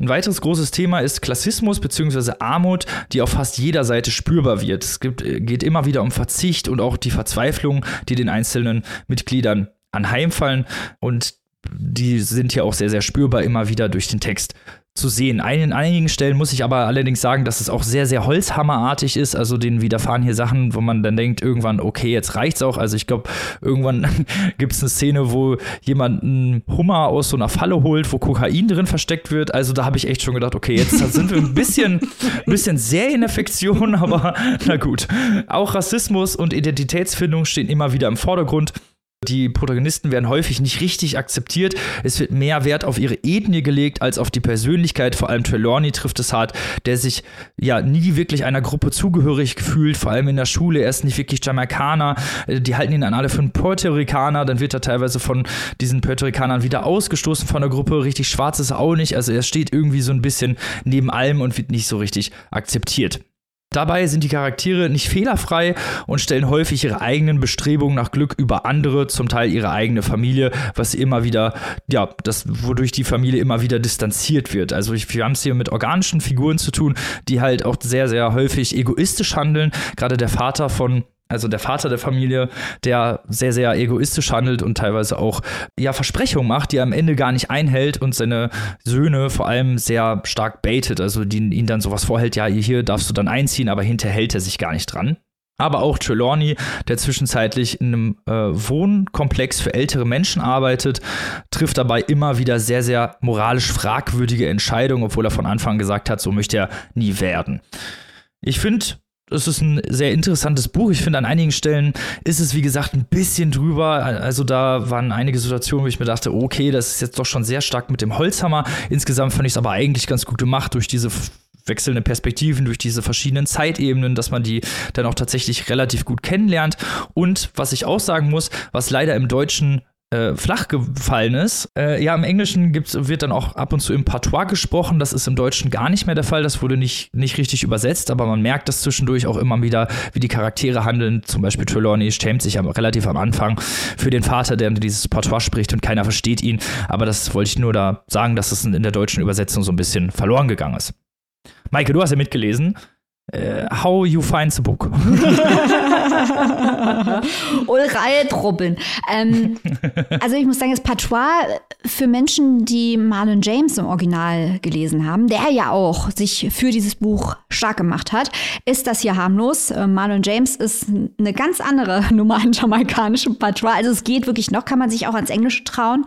Ein weiteres großes Thema ist Klassismus bzw. Armut, die auf fast jeder Seite spürbar wird. Es gibt, geht immer wieder um Verzicht und auch die Verzweiflung, die den einzelnen Mitgliedern anheimfallen. Und die sind hier auch sehr, sehr spürbar immer wieder durch den Text zu sehen. An einigen Stellen muss ich aber allerdings sagen, dass es auch sehr, sehr holzhammerartig ist. Also denen widerfahren hier Sachen, wo man dann denkt, irgendwann, okay, jetzt reicht's auch. Also ich glaube, irgendwann gibt es eine Szene, wo jemand einen Hummer aus so einer Falle holt, wo Kokain drin versteckt wird. Also da habe ich echt schon gedacht, okay, jetzt sind wir ein bisschen, ein bisschen Serienaffektion, aber na gut. Auch Rassismus und Identitätsfindung stehen immer wieder im Vordergrund. Die Protagonisten werden häufig nicht richtig akzeptiert. Es wird mehr Wert auf ihre Ethnie gelegt als auf die Persönlichkeit. Vor allem Trelawney trifft es hart, der sich ja nie wirklich einer Gruppe zugehörig fühlt, vor allem in der Schule. Er ist nicht wirklich Jamaikaner. Äh, die halten ihn an alle für einen Puerto Ricaner. Dann wird er teilweise von diesen Puerto Ricanern wieder ausgestoßen von der Gruppe. Richtig schwarz ist er auch nicht. Also er steht irgendwie so ein bisschen neben allem und wird nicht so richtig akzeptiert. Dabei sind die Charaktere nicht fehlerfrei und stellen häufig ihre eigenen Bestrebungen nach Glück über andere, zum Teil ihre eigene Familie, was immer wieder, ja, das, wodurch die Familie immer wieder distanziert wird. Also wir haben es hier mit organischen Figuren zu tun, die halt auch sehr, sehr häufig egoistisch handeln. Gerade der Vater von also der Vater der Familie, der sehr, sehr egoistisch handelt und teilweise auch ja, Versprechungen macht, die er am Ende gar nicht einhält und seine Söhne vor allem sehr stark baitet, also die ihn dann sowas vorhält, ja, hier darfst du dann einziehen, aber hinterher hält er sich gar nicht dran. Aber auch Trelawney, der zwischenzeitlich in einem äh, Wohnkomplex für ältere Menschen arbeitet, trifft dabei immer wieder sehr, sehr moralisch fragwürdige Entscheidungen, obwohl er von Anfang gesagt hat, so möchte er nie werden. Ich finde, es ist ein sehr interessantes Buch. Ich finde, an einigen Stellen ist es, wie gesagt, ein bisschen drüber. Also da waren einige Situationen, wo ich mir dachte, okay, das ist jetzt doch schon sehr stark mit dem Holzhammer. Insgesamt fand ich es aber eigentlich ganz gut gemacht durch diese wechselnde Perspektiven, durch diese verschiedenen Zeitebenen, dass man die dann auch tatsächlich relativ gut kennenlernt. Und was ich auch sagen muss, was leider im Deutschen äh, flach gefallen ist. Äh, ja, im Englischen gibt's, wird dann auch ab und zu im Patois gesprochen. Das ist im Deutschen gar nicht mehr der Fall. Das wurde nicht, nicht richtig übersetzt, aber man merkt das zwischendurch auch immer wieder, wie die Charaktere handeln. Zum Beispiel Trelawney schämt sich am, relativ am Anfang für den Vater, der dieses Patois spricht und keiner versteht ihn. Aber das wollte ich nur da sagen, dass es in der deutschen Übersetzung so ein bisschen verloren gegangen ist. Maike, du hast ja mitgelesen. Uh, how you find the book. Ulreihe Truppeln. Ähm, also ich muss sagen, das Patois für Menschen, die Marlon James im Original gelesen haben, der ja auch sich für dieses Buch stark gemacht hat, ist das hier harmlos. Äh, Marlon James ist eine ganz andere Nummer an jamaikanischem Patois. Also es geht wirklich noch, kann man sich auch ans Englische trauen.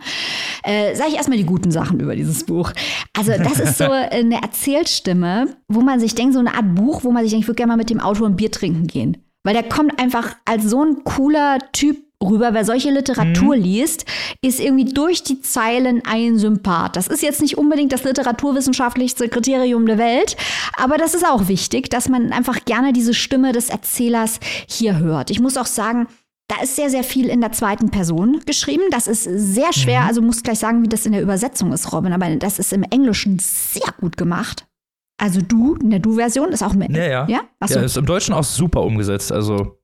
Äh, Sage ich erstmal die guten Sachen über dieses Buch. Also das ist so eine Erzählstimme, wo man sich denkt, so eine Art Buch, wo man sich denkt, ich würde gerne mal mit dem Auto ein Bier trinken gehen. Weil der kommt einfach als so ein cooler Typ rüber. Wer solche Literatur mhm. liest, ist irgendwie durch die Zeilen ein Sympath. Das ist jetzt nicht unbedingt das literaturwissenschaftlichste Kriterium der Welt, aber das ist auch wichtig, dass man einfach gerne diese Stimme des Erzählers hier hört. Ich muss auch sagen, da ist sehr, sehr viel in der zweiten Person geschrieben. Das ist sehr schwer. Mhm. Also muss gleich sagen, wie das in der Übersetzung ist, Robin. Aber das ist im Englischen sehr gut gemacht. Also du, in der Du-Version ist auch mit. Ja, ja. Ja? Achso. ja, ist im Deutschen auch super umgesetzt. Also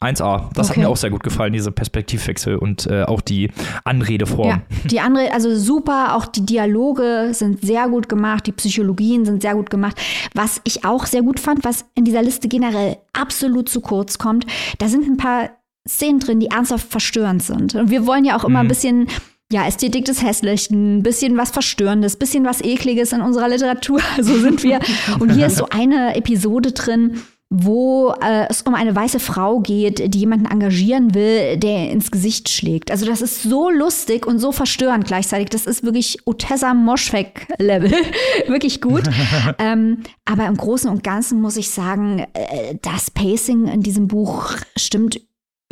1A. Das okay. hat mir auch sehr gut gefallen, diese Perspektivwechsel und äh, auch die Anredeform. Ja, die Anrede, also super, auch die Dialoge sind sehr gut gemacht, die Psychologien sind sehr gut gemacht. Was ich auch sehr gut fand, was in dieser Liste generell absolut zu kurz kommt, da sind ein paar Szenen drin, die ernsthaft verstörend sind. Und wir wollen ja auch immer mhm. ein bisschen ja, Ästhetik des Hässlichen, ein bisschen was Verstörendes, ein bisschen was Ekliges in unserer Literatur. So sind wir. Und hier ist so eine Episode drin, wo äh, es um eine weiße Frau geht, die jemanden engagieren will, der ins Gesicht schlägt. Also das ist so lustig und so verstörend gleichzeitig. Das ist wirklich Otessa Moschweg-Level. wirklich gut. ähm, aber im Großen und Ganzen muss ich sagen, äh, das Pacing in diesem Buch stimmt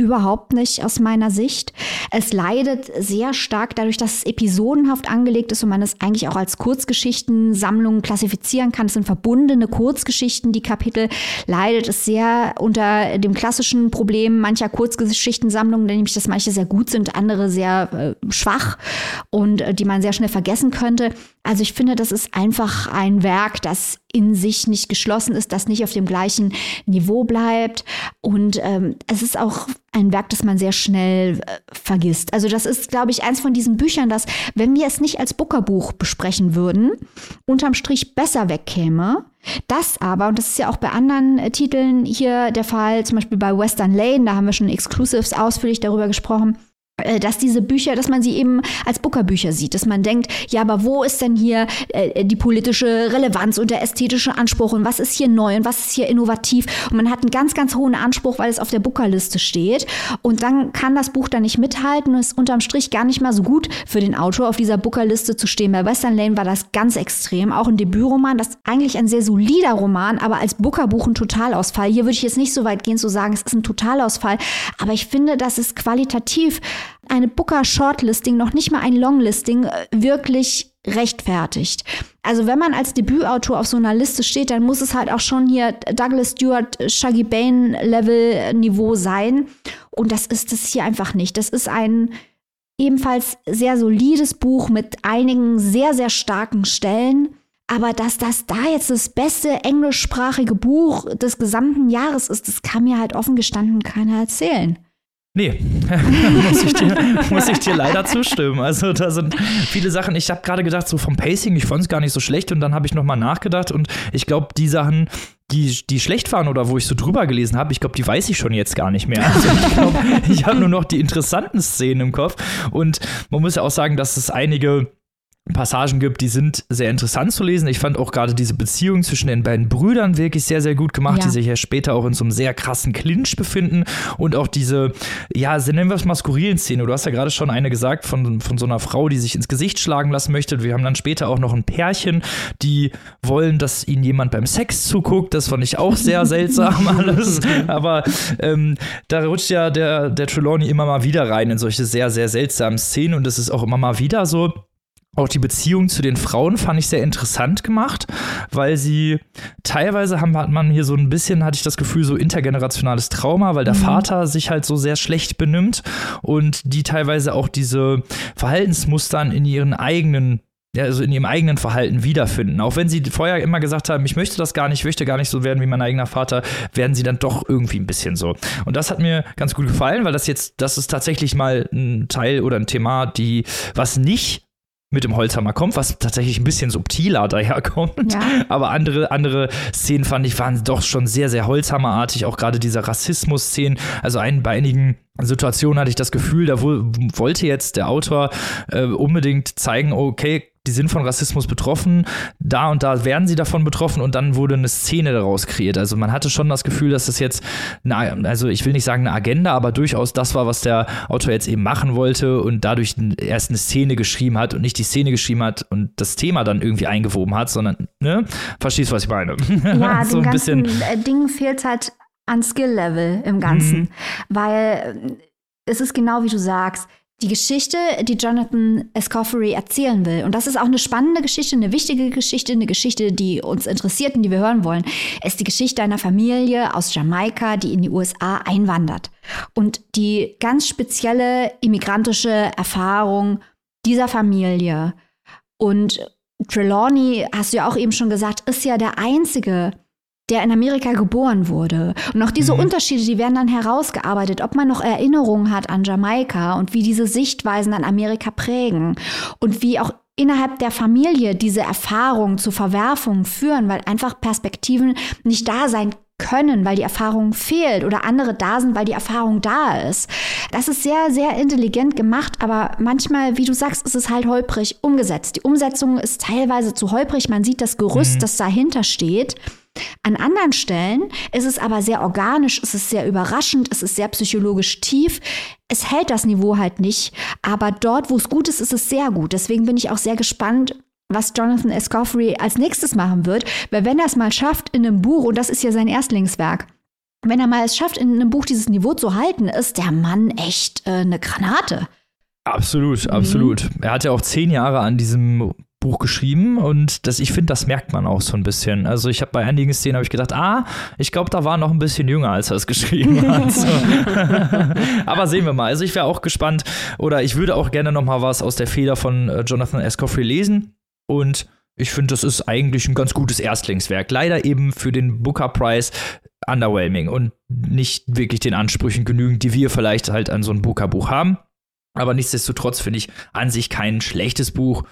überhaupt nicht aus meiner Sicht. Es leidet sehr stark dadurch, dass es episodenhaft angelegt ist und man es eigentlich auch als Kurzgeschichtensammlung klassifizieren kann. Es sind verbundene Kurzgeschichten, die Kapitel. Leidet es sehr unter dem klassischen Problem mancher Kurzgeschichtensammlungen, nämlich dass manche sehr gut sind, andere sehr äh, schwach und äh, die man sehr schnell vergessen könnte. Also ich finde, das ist einfach ein Werk, das in sich nicht geschlossen ist, das nicht auf dem gleichen Niveau bleibt. Und ähm, es ist auch ein Werk, das man sehr schnell äh, vergisst. Also das ist, glaube ich, eins von diesen Büchern, das, wenn wir es nicht als Bookerbuch besprechen würden, unterm Strich besser wegkäme. Das aber, und das ist ja auch bei anderen äh, Titeln hier der Fall, zum Beispiel bei Western Lane, da haben wir schon Exclusives ausführlich darüber gesprochen, dass diese Bücher, dass man sie eben als Booker-Bücher sieht, dass man denkt, ja, aber wo ist denn hier äh, die politische Relevanz und der ästhetische Anspruch und was ist hier neu und was ist hier innovativ und man hat einen ganz, ganz hohen Anspruch, weil es auf der Booker-Liste steht und dann kann das Buch da nicht mithalten und ist unterm Strich gar nicht mal so gut für den Autor, auf dieser Booker-Liste zu stehen. Bei Western Lane war das ganz extrem, auch ein Debütroman, das ist eigentlich ein sehr solider Roman, aber als Booker-Buch ein Totalausfall. Hier würde ich jetzt nicht so weit gehen zu sagen, es ist ein Totalausfall, aber ich finde, dass es qualitativ eine Booker Shortlisting, noch nicht mal ein Longlisting, äh, wirklich rechtfertigt. Also wenn man als Debütautor auf so einer Liste steht, dann muss es halt auch schon hier Douglas Stewart, Shaggy Bane Level Niveau sein. Und das ist es hier einfach nicht. Das ist ein ebenfalls sehr solides Buch mit einigen sehr, sehr starken Stellen. Aber dass das da jetzt das beste englischsprachige Buch des gesamten Jahres ist, das kann mir halt offen gestanden keiner erzählen. Nee, muss, ich dir, muss ich dir leider zustimmen. Also da sind viele Sachen. Ich habe gerade gedacht, so vom Pacing, ich fand es gar nicht so schlecht und dann habe ich nochmal nachgedacht und ich glaube, die Sachen, die, die schlecht waren oder wo ich so drüber gelesen habe, ich glaube, die weiß ich schon jetzt gar nicht mehr. Also ich glaube, ich habe nur noch die interessanten Szenen im Kopf und man muss ja auch sagen, dass es einige Passagen gibt, die sind sehr interessant zu lesen. Ich fand auch gerade diese Beziehung zwischen den beiden Brüdern wirklich sehr, sehr gut gemacht, ja. die sich ja später auch in so einem sehr krassen Clinch befinden und auch diese, ja, nennen wir es mal skurrilen Szene. Du hast ja gerade schon eine gesagt von, von so einer Frau, die sich ins Gesicht schlagen lassen möchte. Wir haben dann später auch noch ein Pärchen, die wollen, dass ihnen jemand beim Sex zuguckt. Das fand ich auch sehr seltsam alles. Aber ähm, da rutscht ja der, der Trelawney immer mal wieder rein in solche sehr, sehr seltsamen Szenen und es ist auch immer mal wieder so, auch die Beziehung zu den Frauen fand ich sehr interessant gemacht, weil sie teilweise haben, hat man hier so ein bisschen, hatte ich das Gefühl, so intergenerationales Trauma, weil der mhm. Vater sich halt so sehr schlecht benimmt und die teilweise auch diese Verhaltensmustern in ihren eigenen ja, also in ihrem eigenen Verhalten wiederfinden. Auch wenn sie vorher immer gesagt haben, ich möchte das gar nicht, ich möchte gar nicht so werden wie mein eigener Vater, werden sie dann doch irgendwie ein bisschen so. Und das hat mir ganz gut gefallen, weil das jetzt, das ist tatsächlich mal ein Teil oder ein Thema, die, was nicht mit dem Holzhammer kommt, was tatsächlich ein bisschen subtiler daherkommt. Ja. Aber andere, andere Szenen fand ich waren doch schon sehr, sehr Holzhammerartig, auch gerade diese Rassismus-Szenen. Also ein, bei einigen Situationen hatte ich das Gefühl, da wollte jetzt der Autor äh, unbedingt zeigen, okay, die sind von Rassismus betroffen, da und da werden sie davon betroffen und dann wurde eine Szene daraus kreiert. Also man hatte schon das Gefühl, dass das jetzt, na, also ich will nicht sagen eine Agenda, aber durchaus das war, was der Autor jetzt eben machen wollte und dadurch erst eine Szene geschrieben hat und nicht die Szene geschrieben hat und das Thema dann irgendwie eingewoben hat, sondern, ne, verstehst du, was ich meine? Ja, so dem ganzen bisschen äh, Ding fehlt halt an Skill-Level im Ganzen, mhm. weil äh, es ist genau wie du sagst, die Geschichte, die Jonathan Escoffery erzählen will. Und das ist auch eine spannende Geschichte, eine wichtige Geschichte, eine Geschichte, die uns interessiert und die wir hören wollen, ist die Geschichte einer Familie aus Jamaika, die in die USA einwandert. Und die ganz spezielle immigrantische Erfahrung dieser Familie. Und Trelawney, hast du ja auch eben schon gesagt, ist ja der einzige der in Amerika geboren wurde. Und auch diese mhm. Unterschiede, die werden dann herausgearbeitet, ob man noch Erinnerungen hat an Jamaika und wie diese Sichtweisen an Amerika prägen und wie auch innerhalb der Familie diese Erfahrungen zu Verwerfungen führen, weil einfach Perspektiven nicht da sein können, weil die Erfahrung fehlt oder andere da sind, weil die Erfahrung da ist. Das ist sehr, sehr intelligent gemacht, aber manchmal, wie du sagst, ist es halt holprig umgesetzt. Die Umsetzung ist teilweise zu holprig. Man sieht das Gerüst, mhm. das dahinter steht. An anderen Stellen ist es aber sehr organisch, es ist sehr überraschend, es ist sehr psychologisch tief. Es hält das Niveau halt nicht, aber dort, wo es gut ist, ist es sehr gut. Deswegen bin ich auch sehr gespannt, was Jonathan Escoffery als nächstes machen wird, weil wenn er es mal schafft in einem Buch, und das ist ja sein Erstlingswerk, wenn er mal es schafft, in einem Buch dieses Niveau zu halten, ist der Mann echt äh, eine Granate. Absolut, mhm. absolut. Er hat ja auch zehn Jahre an diesem Buch geschrieben und das, ich finde, das merkt man auch so ein bisschen. Also ich habe bei einigen Szenen habe ich gedacht, ah, ich glaube, da war noch ein bisschen jünger, als er es geschrieben hat. So. Aber sehen wir mal. Also ich wäre auch gespannt oder ich würde auch gerne noch mal was aus der Feder von äh, Jonathan Escoffery lesen und ich finde, das ist eigentlich ein ganz gutes Erstlingswerk. Leider eben für den Booker Prize underwhelming und nicht wirklich den Ansprüchen genügend, die wir vielleicht halt an so ein Booker-Buch haben. Aber nichtsdestotrotz finde ich an sich kein schlechtes Buch.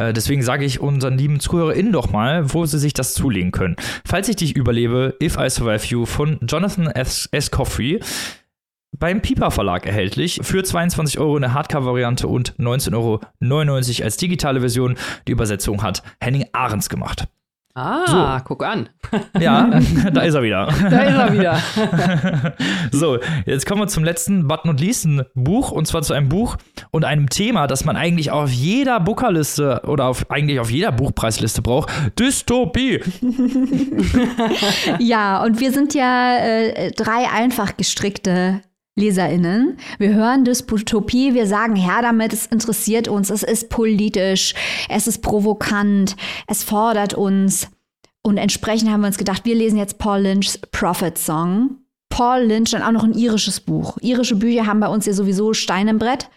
Äh, deswegen sage ich unseren lieben ZuhörerInnen doch mal, wo sie sich das zulegen können. Falls ich dich überlebe, If I Survive You von Jonathan S. Coffey beim Piper Verlag erhältlich für 22 Euro in der Hardcover-Variante und 19,99 Euro als digitale Version. Die Übersetzung hat Henning Ahrens gemacht. Ah, so. guck an. Ja, da ist er wieder. Da ist er wieder. so, jetzt kommen wir zum letzten Button und least Buch und zwar zu einem Buch und einem Thema, das man eigentlich auf jeder Bookerliste oder auf, eigentlich auf jeder Buchpreisliste braucht: Dystopie. ja, und wir sind ja äh, drei einfach gestrickte LeserInnen. Wir hören Dystopie, wir sagen her damit, es interessiert uns, es ist politisch, es ist provokant, es fordert uns. Und entsprechend haben wir uns gedacht, wir lesen jetzt Paul Lynch's Prophet Song. Paul Lynch dann auch noch ein irisches Buch. Irische Bücher haben bei uns ja sowieso Stein im Brett.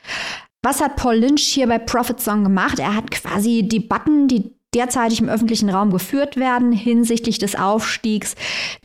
Was hat Paul Lynch hier bei Prophet Song gemacht? Er hat quasi Debatten, die derzeitig im öffentlichen Raum geführt werden hinsichtlich des Aufstiegs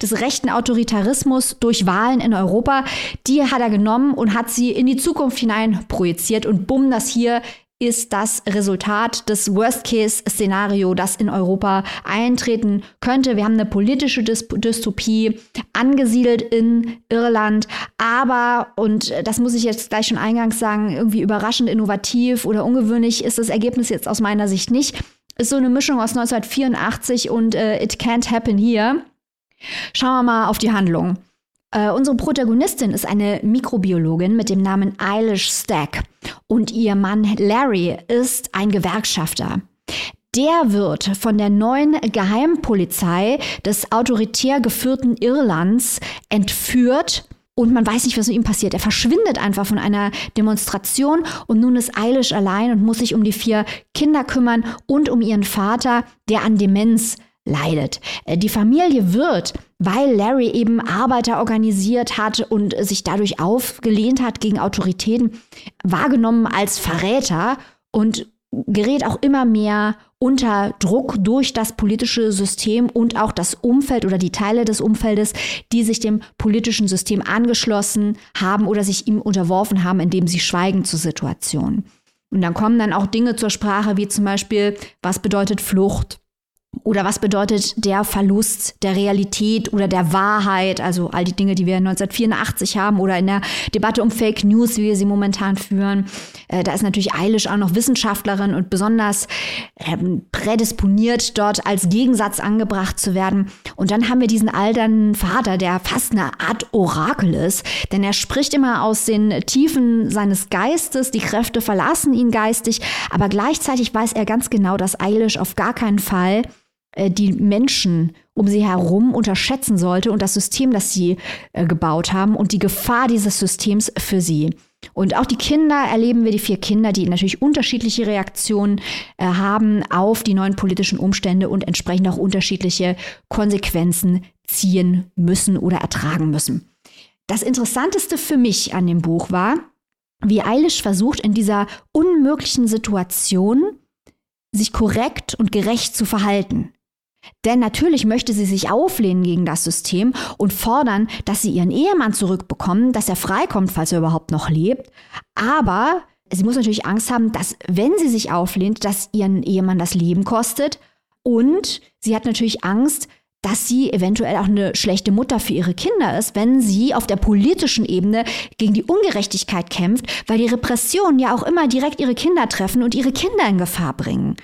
des rechten Autoritarismus durch Wahlen in Europa, die hat er genommen und hat sie in die Zukunft hinein projiziert und bumm, das hier ist das Resultat des Worst-Case-Szenario, das in Europa eintreten könnte. Wir haben eine politische Dystopie angesiedelt in Irland, aber, und das muss ich jetzt gleich schon eingangs sagen, irgendwie überraschend innovativ oder ungewöhnlich ist das Ergebnis jetzt aus meiner Sicht nicht. Ist so eine Mischung aus 1984 und äh, It Can't Happen Here. Schauen wir mal auf die Handlung. Äh, unsere Protagonistin ist eine Mikrobiologin mit dem Namen Eilish Stack und ihr Mann Larry ist ein Gewerkschafter. Der wird von der neuen Geheimpolizei des autoritär geführten Irlands entführt und man weiß nicht, was mit ihm passiert. Er verschwindet einfach von einer Demonstration und nun ist Eilish allein und muss sich um die vier Kinder kümmern und um ihren Vater, der an Demenz leidet. Äh, die Familie wird, weil Larry eben Arbeiter organisiert hat und sich dadurch aufgelehnt hat gegen Autoritäten, wahrgenommen als Verräter und gerät auch immer mehr unter Druck durch das politische System und auch das Umfeld oder die Teile des Umfeldes, die sich dem politischen System angeschlossen haben oder sich ihm unterworfen haben, indem sie schweigen zur Situation. Und dann kommen dann auch Dinge zur Sprache, wie zum Beispiel, was bedeutet Flucht? Oder was bedeutet der Verlust der Realität oder der Wahrheit? Also all die Dinge, die wir 1984 haben oder in der Debatte um Fake News, wie wir sie momentan führen. Äh, da ist natürlich Eilish auch noch Wissenschaftlerin und besonders ähm, prädisponiert, dort als Gegensatz angebracht zu werden. Und dann haben wir diesen alternden Vater, der fast eine Art Orakel ist, denn er spricht immer aus den Tiefen seines Geistes. Die Kräfte verlassen ihn geistig, aber gleichzeitig weiß er ganz genau, dass Eilish auf gar keinen Fall äh, die Menschen um sie herum unterschätzen sollte und das System, das sie äh, gebaut haben und die Gefahr dieses Systems für sie. Und auch die Kinder erleben wir, die vier Kinder, die natürlich unterschiedliche Reaktionen äh, haben auf die neuen politischen Umstände und entsprechend auch unterschiedliche Konsequenzen ziehen müssen oder ertragen müssen. Das Interessanteste für mich an dem Buch war, wie Eilish versucht, in dieser unmöglichen Situation sich korrekt und gerecht zu verhalten. Denn natürlich möchte sie sich auflehnen gegen das System und fordern, dass sie ihren Ehemann zurückbekommen, dass er freikommt, falls er überhaupt noch lebt. Aber sie muss natürlich Angst haben, dass wenn sie sich auflehnt, dass ihren Ehemann das Leben kostet. Und sie hat natürlich Angst, dass sie eventuell auch eine schlechte Mutter für ihre Kinder ist, wenn sie auf der politischen Ebene gegen die Ungerechtigkeit kämpft, weil die Repressionen ja auch immer direkt ihre Kinder treffen und ihre Kinder in Gefahr bringen.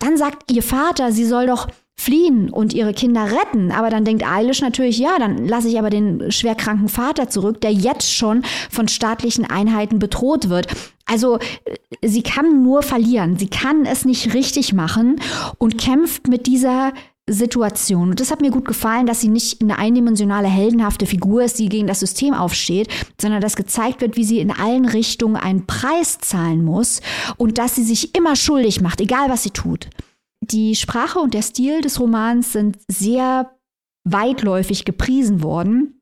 Dann sagt ihr Vater, sie soll doch fliehen und ihre Kinder retten. Aber dann denkt Eilish natürlich, ja, dann lasse ich aber den schwerkranken Vater zurück, der jetzt schon von staatlichen Einheiten bedroht wird. Also äh, sie kann nur verlieren. Sie kann es nicht richtig machen und kämpft mit dieser Situation. Und das hat mir gut gefallen, dass sie nicht eine eindimensionale, heldenhafte Figur ist, die gegen das System aufsteht, sondern dass gezeigt wird, wie sie in allen Richtungen einen Preis zahlen muss und dass sie sich immer schuldig macht, egal was sie tut. Die Sprache und der Stil des Romans sind sehr weitläufig gepriesen worden.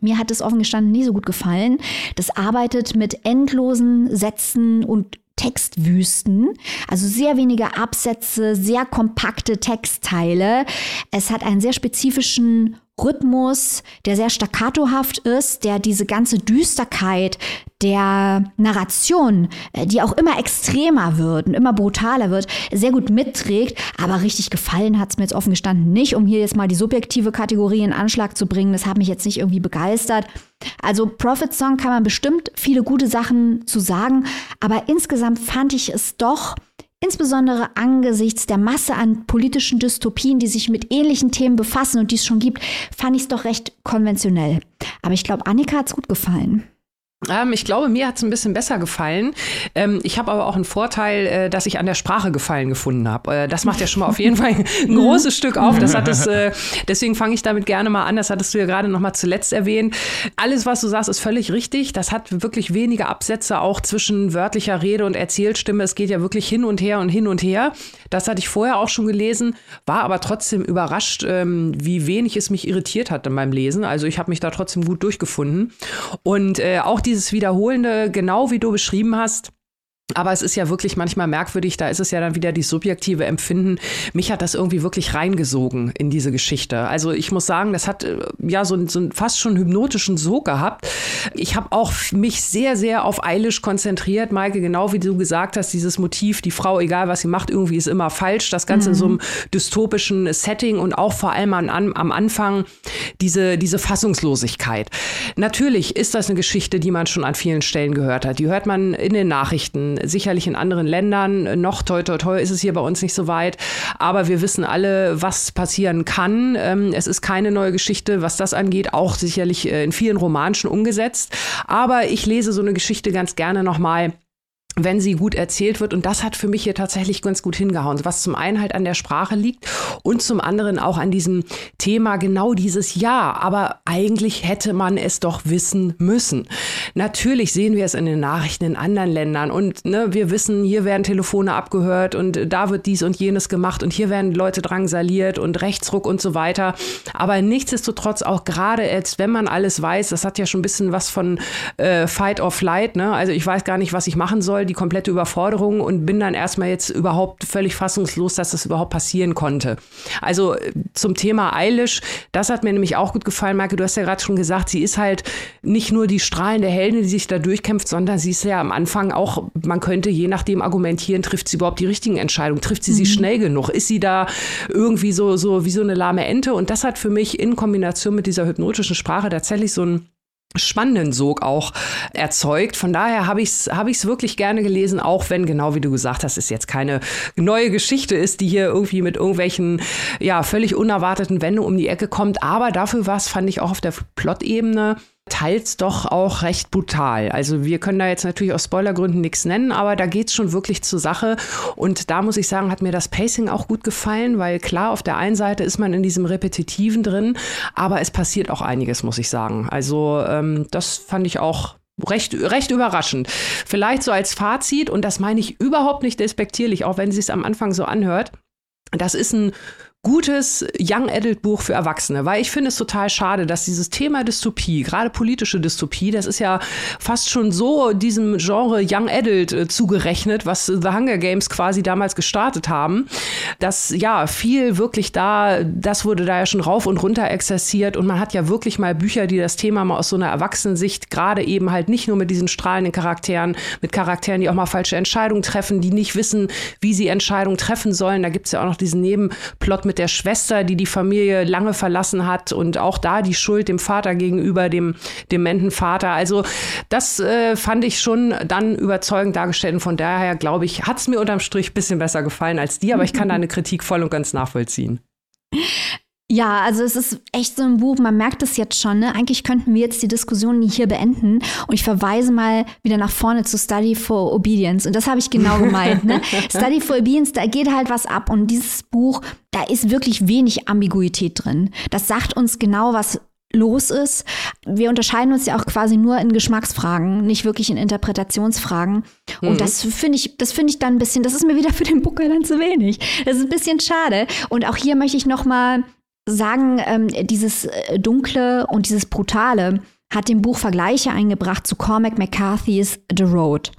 Mir hat es offen gestanden nie so gut gefallen. Das arbeitet mit endlosen Sätzen und Textwüsten, also sehr wenige Absätze, sehr kompakte Textteile. Es hat einen sehr spezifischen Rhythmus, der sehr staccatohaft ist, der diese ganze Düsterkeit der Narration, äh, die auch immer extremer wird und immer brutaler wird, sehr gut mitträgt. Aber richtig gefallen hat es mir jetzt offen gestanden nicht, um hier jetzt mal die subjektive Kategorie in Anschlag zu bringen. Das hat mich jetzt nicht irgendwie begeistert. Also Prophet Song kann man bestimmt viele gute Sachen zu sagen, aber insgesamt fand ich es doch Insbesondere angesichts der Masse an politischen Dystopien, die sich mit ähnlichen Themen befassen und die es schon gibt, fand ich es doch recht konventionell. Aber ich glaube, Annika hat es gut gefallen. Ähm, ich glaube, mir hat es ein bisschen besser gefallen. Ähm, ich habe aber auch einen Vorteil, äh, dass ich an der Sprache Gefallen gefunden habe. Äh, das macht ja schon mal auf jeden Fall ein großes Stück auf. Das hat es, äh, deswegen fange ich damit gerne mal an. Das hattest du ja gerade noch mal zuletzt erwähnt. Alles, was du sagst, ist völlig richtig. Das hat wirklich wenige Absätze auch zwischen wörtlicher Rede und Erzählstimme. Es geht ja wirklich hin und her und hin und her. Das hatte ich vorher auch schon gelesen, war aber trotzdem überrascht, ähm, wie wenig es mich irritiert hat in meinem Lesen. Also ich habe mich da trotzdem gut durchgefunden. Und äh, auch die dieses Wiederholende, genau wie du beschrieben hast, Aber es ist ja wirklich manchmal merkwürdig, da ist es ja dann wieder die subjektive Empfinden. Mich hat das irgendwie wirklich reingesogen in diese Geschichte. Also ich muss sagen, das hat äh, ja so, so einen fast schon hypnotischen Sog gehabt. Ich habe auch mich sehr, sehr auf Eilish konzentriert, Maike, genau wie du gesagt hast, dieses Motiv, die Frau, egal was sie macht, irgendwie ist immer falsch. Das Ganze mhm. in so einem dystopischen Setting und auch vor allem an, am Anfang diese, diese Fassungslosigkeit. Natürlich ist das eine Geschichte, die man schon an vielen Stellen gehört hat. Die hört man in den Nachrichten sicherlich in anderen Ländern. Noch toi toi toi ist es hier bei uns nicht so weit. Aber wir wissen alle, was passieren kann. Ähm, es ist keine neue Geschichte, was das angeht. Auch sicherlich äh, in vielen Romanen schon umgesetzt. Aber ich lese so eine Geschichte ganz gerne nochmal wenn sie gut erzählt wird. Und das hat für mich hier tatsächlich ganz gut hingehauen, was zum einen halt an der Sprache liegt und zum anderen auch an diesem Thema genau dieses Ja. Aber eigentlich hätte man es doch wissen müssen. Natürlich sehen wir es in den Nachrichten in anderen Ländern und ne, wir wissen, hier werden Telefone abgehört und da wird dies und jenes gemacht und hier werden Leute drangsaliert und Rechtsruck und so weiter. Aber nichtsdestotrotz auch gerade jetzt, wenn man alles weiß, das hat ja schon ein bisschen was von äh, Fight or Flight. Ne? Also ich weiß gar nicht, was ich machen soll voll die komplette Überforderung und bin dann erstmal jetzt überhaupt völlig fassungslos, dass das überhaupt passieren konnte. Also äh, zum Thema Eilish, das hat mir nämlich auch gut gefallen, Marke, du hast ja gerade schon gesagt, sie ist halt nicht nur die strahlende Heldin, die sich da durchkämpft, sondern sie ist ja am Anfang auch, man könnte je nachdem argumentieren, trifft sie überhaupt die richtigen Entscheidungen, trifft sie mhm. sie schnell genug, ist sie da irgendwie so, so wie so eine lahme Ente und das hat für mich in Kombination mit dieser hypnotischen Sprache tatsächlich so ein spannenden Sog auch erzeugt. Von daher habe ich es hab ich's wirklich gerne gelesen, auch wenn, genau wie du gesagt hast, es jetzt keine neue Geschichte ist, die hier irgendwie mit irgendwelchen, ja, völlig unerwarteten Wendungen um die Ecke kommt. Aber dafür war es, fand ich auch auf der Plot-Ebene teils doch auch recht brutal. Also wir können da jetzt natürlich aus Spoilergründen nichts nennen, aber da geht es schon wirklich zur Sache. Und da muss ich sagen, hat mir das Pacing auch gut gefallen, weil klar, auf der einen Seite ist man in diesem Repetitiven drin, aber es passiert auch einiges, muss ich sagen. Also ähm, das fand ich auch recht, recht überraschend. Vielleicht so als Fazit, und das meine ich überhaupt nicht despektierlich, auch wenn sie es am Anfang so anhört. Das ist ein gutes Young Adult Buch für Erwachsene, weil ich finde es total schade, dass dieses Thema Dystopie, gerade politische Dystopie, das ist ja fast schon so diesem Genre Young Adult äh, zugerechnet, was The Hunger Games quasi damals gestartet haben, dass ja viel wirklich da, das wurde da ja schon rauf und runter exerziert und man hat ja wirklich mal Bücher, die das Thema mal aus so einer Erwachsenensicht, gerade eben halt nicht nur mit diesen strahlenden Charakteren, mit Charakteren, die auch mal falsche Entscheidungen treffen, die nicht wissen, wie sie Entscheidungen treffen sollen. Da gibt es ja auch noch diesen Nebenplot mit mit der Schwester, die die Familie lange verlassen hat und auch da die Schuld dem Vater gegenüber, dem dementen Vater. Also das äh, fand ich schon dann überzeugend dargestellt und von daher glaube ich, hat es mir unterm Strich ein bisschen besser gefallen als die, aber ich kann deine Kritik voll und ganz nachvollziehen. Ja, also es ist echt so ein Buch, man merkt es jetzt schon, ne? Eigentlich könnten wir jetzt die Diskussion hier beenden und ich verweise mal wieder nach vorne zu Study for Obedience und das habe ich genau gemeint, ne? Study for Obedience, da geht halt was ab und dieses Buch, da ist wirklich wenig Ambiguität drin. Das sagt uns genau, was los ist. Wir unterscheiden uns ja auch quasi nur in Geschmacksfragen, nicht wirklich in Interpretationsfragen. Mhm. Und das finde ich, das finde ich dann ein bisschen, das ist mir wieder für den Booker dann zu wenig. Das ist ein bisschen schade. Und auch hier möchte ich noch mal sagen, ähm, dieses äh, Dunkle und dieses Brutale hat dem Buch Vergleiche eingebracht zu Cormac McCarthy's The Road.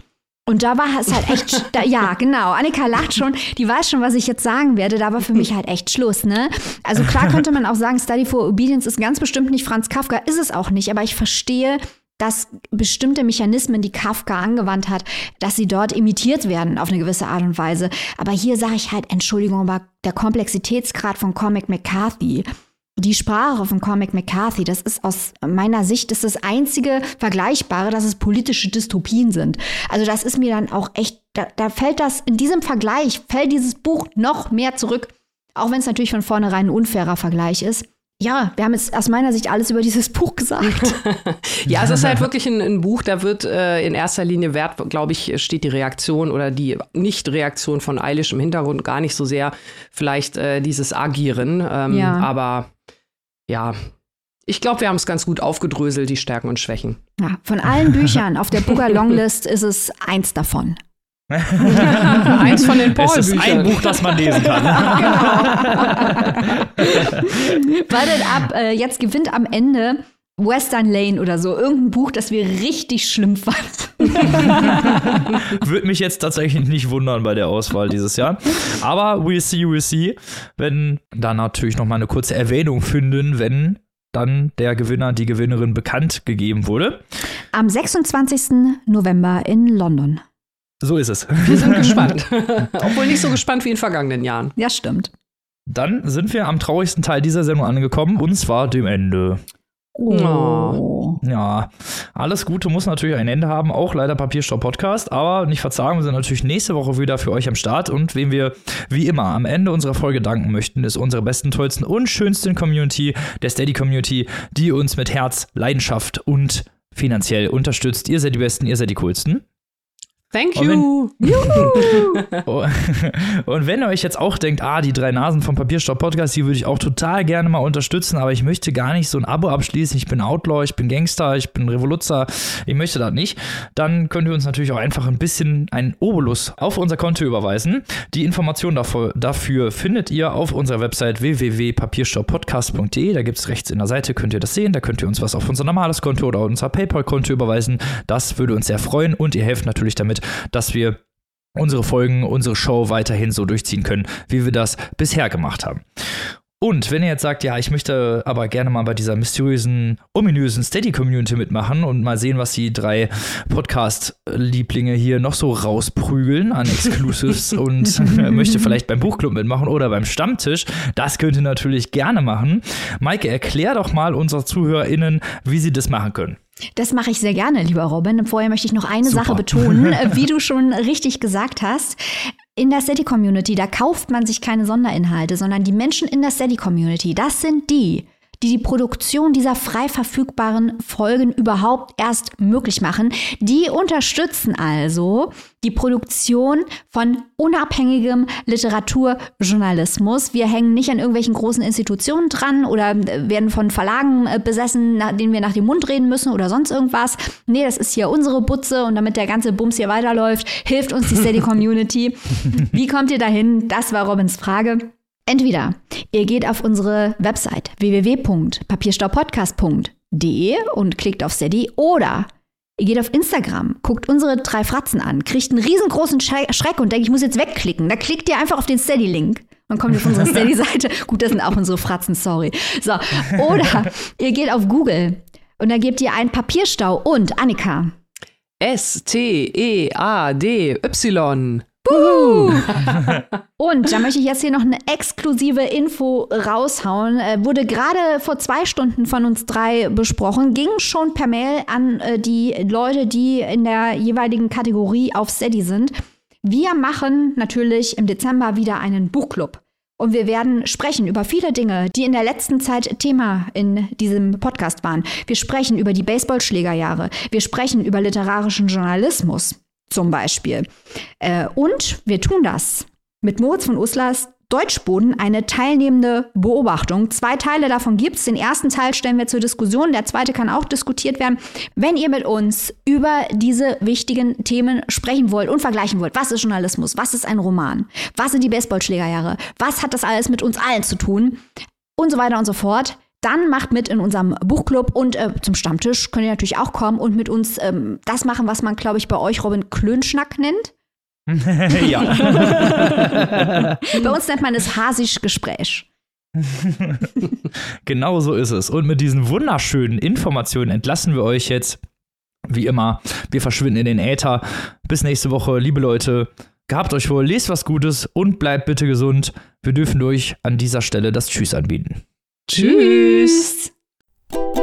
Und da war es halt echt, da, ja, genau. Annika lacht schon, die weiß schon, was ich jetzt sagen werde. Da war für mich halt echt Schluss, ne? Also klar könnte man auch sagen, Study for Obedience ist ganz bestimmt nicht Franz Kafka, ist es auch nicht. Aber ich verstehe, dass bestimmte Mechanismen, die Kafka angewandt hat, dass sie dort imitiert werden auf eine gewisse Art und Weise. Aber hier sage ich halt, Entschuldigung, aber der Komplexitätsgrad von Comic McCarthy, die Sprache von Comic McCarthy, das ist aus meiner Sicht das, das einzige Vergleichbare, dass es politische Dystopien sind. Also das ist mir dann auch echt, da, da fällt das, in diesem Vergleich fällt dieses Buch noch mehr zurück, auch wenn es natürlich von vornherein ein unfairer Vergleich ist ja, wir haben jetzt aus meiner Sicht alles über dieses Buch gesagt. ja, es ist halt wirklich ein, ein Buch, da wird äh, in erster Linie Wert, glaube ich, steht die Reaktion oder die Nicht-Reaktion von Eilish im Hintergrund gar nicht so sehr vielleicht äh, dieses Agieren. Ähm, ja. Aber ja, ich glaube, wir haben es ganz gut aufgedröselt, die Stärken und Schwächen. Ja, von allen Büchern auf der Booker Longlist ist es eins davon. Eins von den paul Es ist ein Buch, das man lesen kann. Wartet ab, äh, jetzt gewinnt am Ende Western Lane oder so. Irgendein Buch, das wir richtig schlimm fanden. Würde mich jetzt tatsächlich nicht wundern bei der Auswahl dieses Jahr. Aber we'll see, we'll see. Wenn da natürlich noch mal eine kurze Erwähnung finden, wenn dann der Gewinner, die Gewinnerin bekannt gegeben wurde. Am 26. November in London. So ist es. Wir sind gespannt. Obwohl nicht so gespannt wie in vergangenen Jahren. Ja, stimmt. Dann sind wir am traurigsten Teil dieser Sendung angekommen, und zwar dem Ende. Oh. Ja, alles Gute muss natürlich ein Ende haben, auch leider Papierstopp Podcast, aber nicht verzagen, wir sind natürlich nächste Woche wieder für euch am Start und wem wir wie immer am Ende unserer Folge danken möchten, ist unsere besten, tollsten und schönsten Community, der Steady Community, die uns mit Herz, Leidenschaft und finanziell unterstützt. Ihr seid die Besten, ihr seid die coolsten. Thank Und you. Oh. Und wenn ihr euch jetzt auch denkt, ah, die drei Nasen vom Papierstopp Podcast, die würde ich auch total gerne mal unterstützen, aber ich möchte gar nicht so ein Abo abschließen. Ich bin Outlaw, ich bin Gangster, ich bin Revoluzzer, ich möchte das nicht. Dann könnt ihr uns natürlich auch einfach ein bisschen einen Obolus auf unser Konto überweisen. Die Informationen dafür, dafür findet ihr auf unserer Website www.papierstopppodcast.de. Da gibt es rechts in der Seite, könnt ihr das sehen. Da könnt ihr uns was auf unser normales Konto oder unser PayPal-Konto überweisen. Das würde uns sehr freuen und ihr helft natürlich damit, dass wir unsere Folgen, unsere Show weiterhin so durchziehen können, wie wir das bisher gemacht haben. Und wenn ihr jetzt sagt, ja, ich möchte aber gerne mal bei dieser mysteriösen, ominösen Steady-Community mitmachen und mal sehen, was die drei Podcast-Lieblinge hier noch so rausprügeln an Exclusives und möchte vielleicht beim Buchclub mitmachen oder beim Stammtisch, das könnt ihr natürlich gerne machen. Maike, erklär doch mal unseren ZuhörerInnen, wie sie das machen können. Das mache ich sehr gerne, lieber Robin. Vorher möchte ich noch eine Super. Sache betonen, äh, wie du schon richtig gesagt hast. In der Steady Community, da kauft man sich keine Sonderinhalte, sondern die Menschen in der Steady Community, das sind die, die die Produktion dieser frei verfügbaren Folgen überhaupt erst möglich machen. Die unterstützen also die Produktion von unabhängigem Literaturjournalismus. Wir hängen nicht an irgendwelchen großen Institutionen dran oder äh, werden von Verlagen äh, besessen, nach denen wir nach dem Mund reden müssen oder sonst irgendwas. Nee, das ist hier unsere Butze und damit der ganze Bums hier weiterläuft, hilft uns die Steady Community. Wie kommt ihr dahin? Das war Robins Frage. Entweder ihr geht auf unsere Website www.papierstaupodcast.de und klickt auf Steady oder ihr geht auf Instagram, guckt unsere drei Fratzen an, kriegt einen riesengroßen Schre- Schreck und denkt, ich muss jetzt wegklicken. Da klickt ihr einfach auf den Steady-Link. Dann kommt ihr auf unsere Steady-Seite. Gut, das sind auch unsere Fratzen, sorry. So, oder ihr geht auf Google und da gebt ihr ein Papierstau und Annika. E Und da möchte ich jetzt hier noch eine exklusive Info raushauen. Äh, wurde gerade vor zwei Stunden von uns drei besprochen, ging schon per Mail an äh, die Leute, die in der jeweiligen Kategorie auf Steady sind. Wir machen natürlich im Dezember wieder einen Buchclub. Und wir werden sprechen über viele Dinge, die in der letzten Zeit Thema in diesem Podcast waren. Wir sprechen über die Baseballschlägerjahre. Wir sprechen über literarischen Journalismus zum Beispiel. Äh, und wir tun das mit Moritz von Uslers Deutschboden eine teilnehmende Beobachtung. Zwei Teile davon gibt es. Den ersten Teil stellen wir zur Diskussion, der zweite kann auch diskutiert werden. Wenn ihr mit uns über diese wichtigen Themen sprechen wollt und vergleichen wollt, was ist Journalismus, was ist ein Roman, was sind die Baseballschlägerjahre, was hat das alles mit uns allen zu tun und so weiter und so fort, dann macht mit in unserem Buchclub und äh, zum Stammtisch könnt ihr natürlich auch kommen und mit uns ähm, das machen, was man, glaube ich, bei euch Robin Klönschnack nennt. ja. Bei uns nennt man es hasisch Gespräch. Genau so ist es. Und mit diesen wunderschönen Informationen entlassen wir euch jetzt. Wie immer, wir verschwinden in den Äther. Bis nächste Woche, liebe Leute. Gehabt euch wohl, lest was Gutes und bleibt bitte gesund. Wir dürfen euch an dieser Stelle das Tschüss anbieten. Tschüss. Tschüss.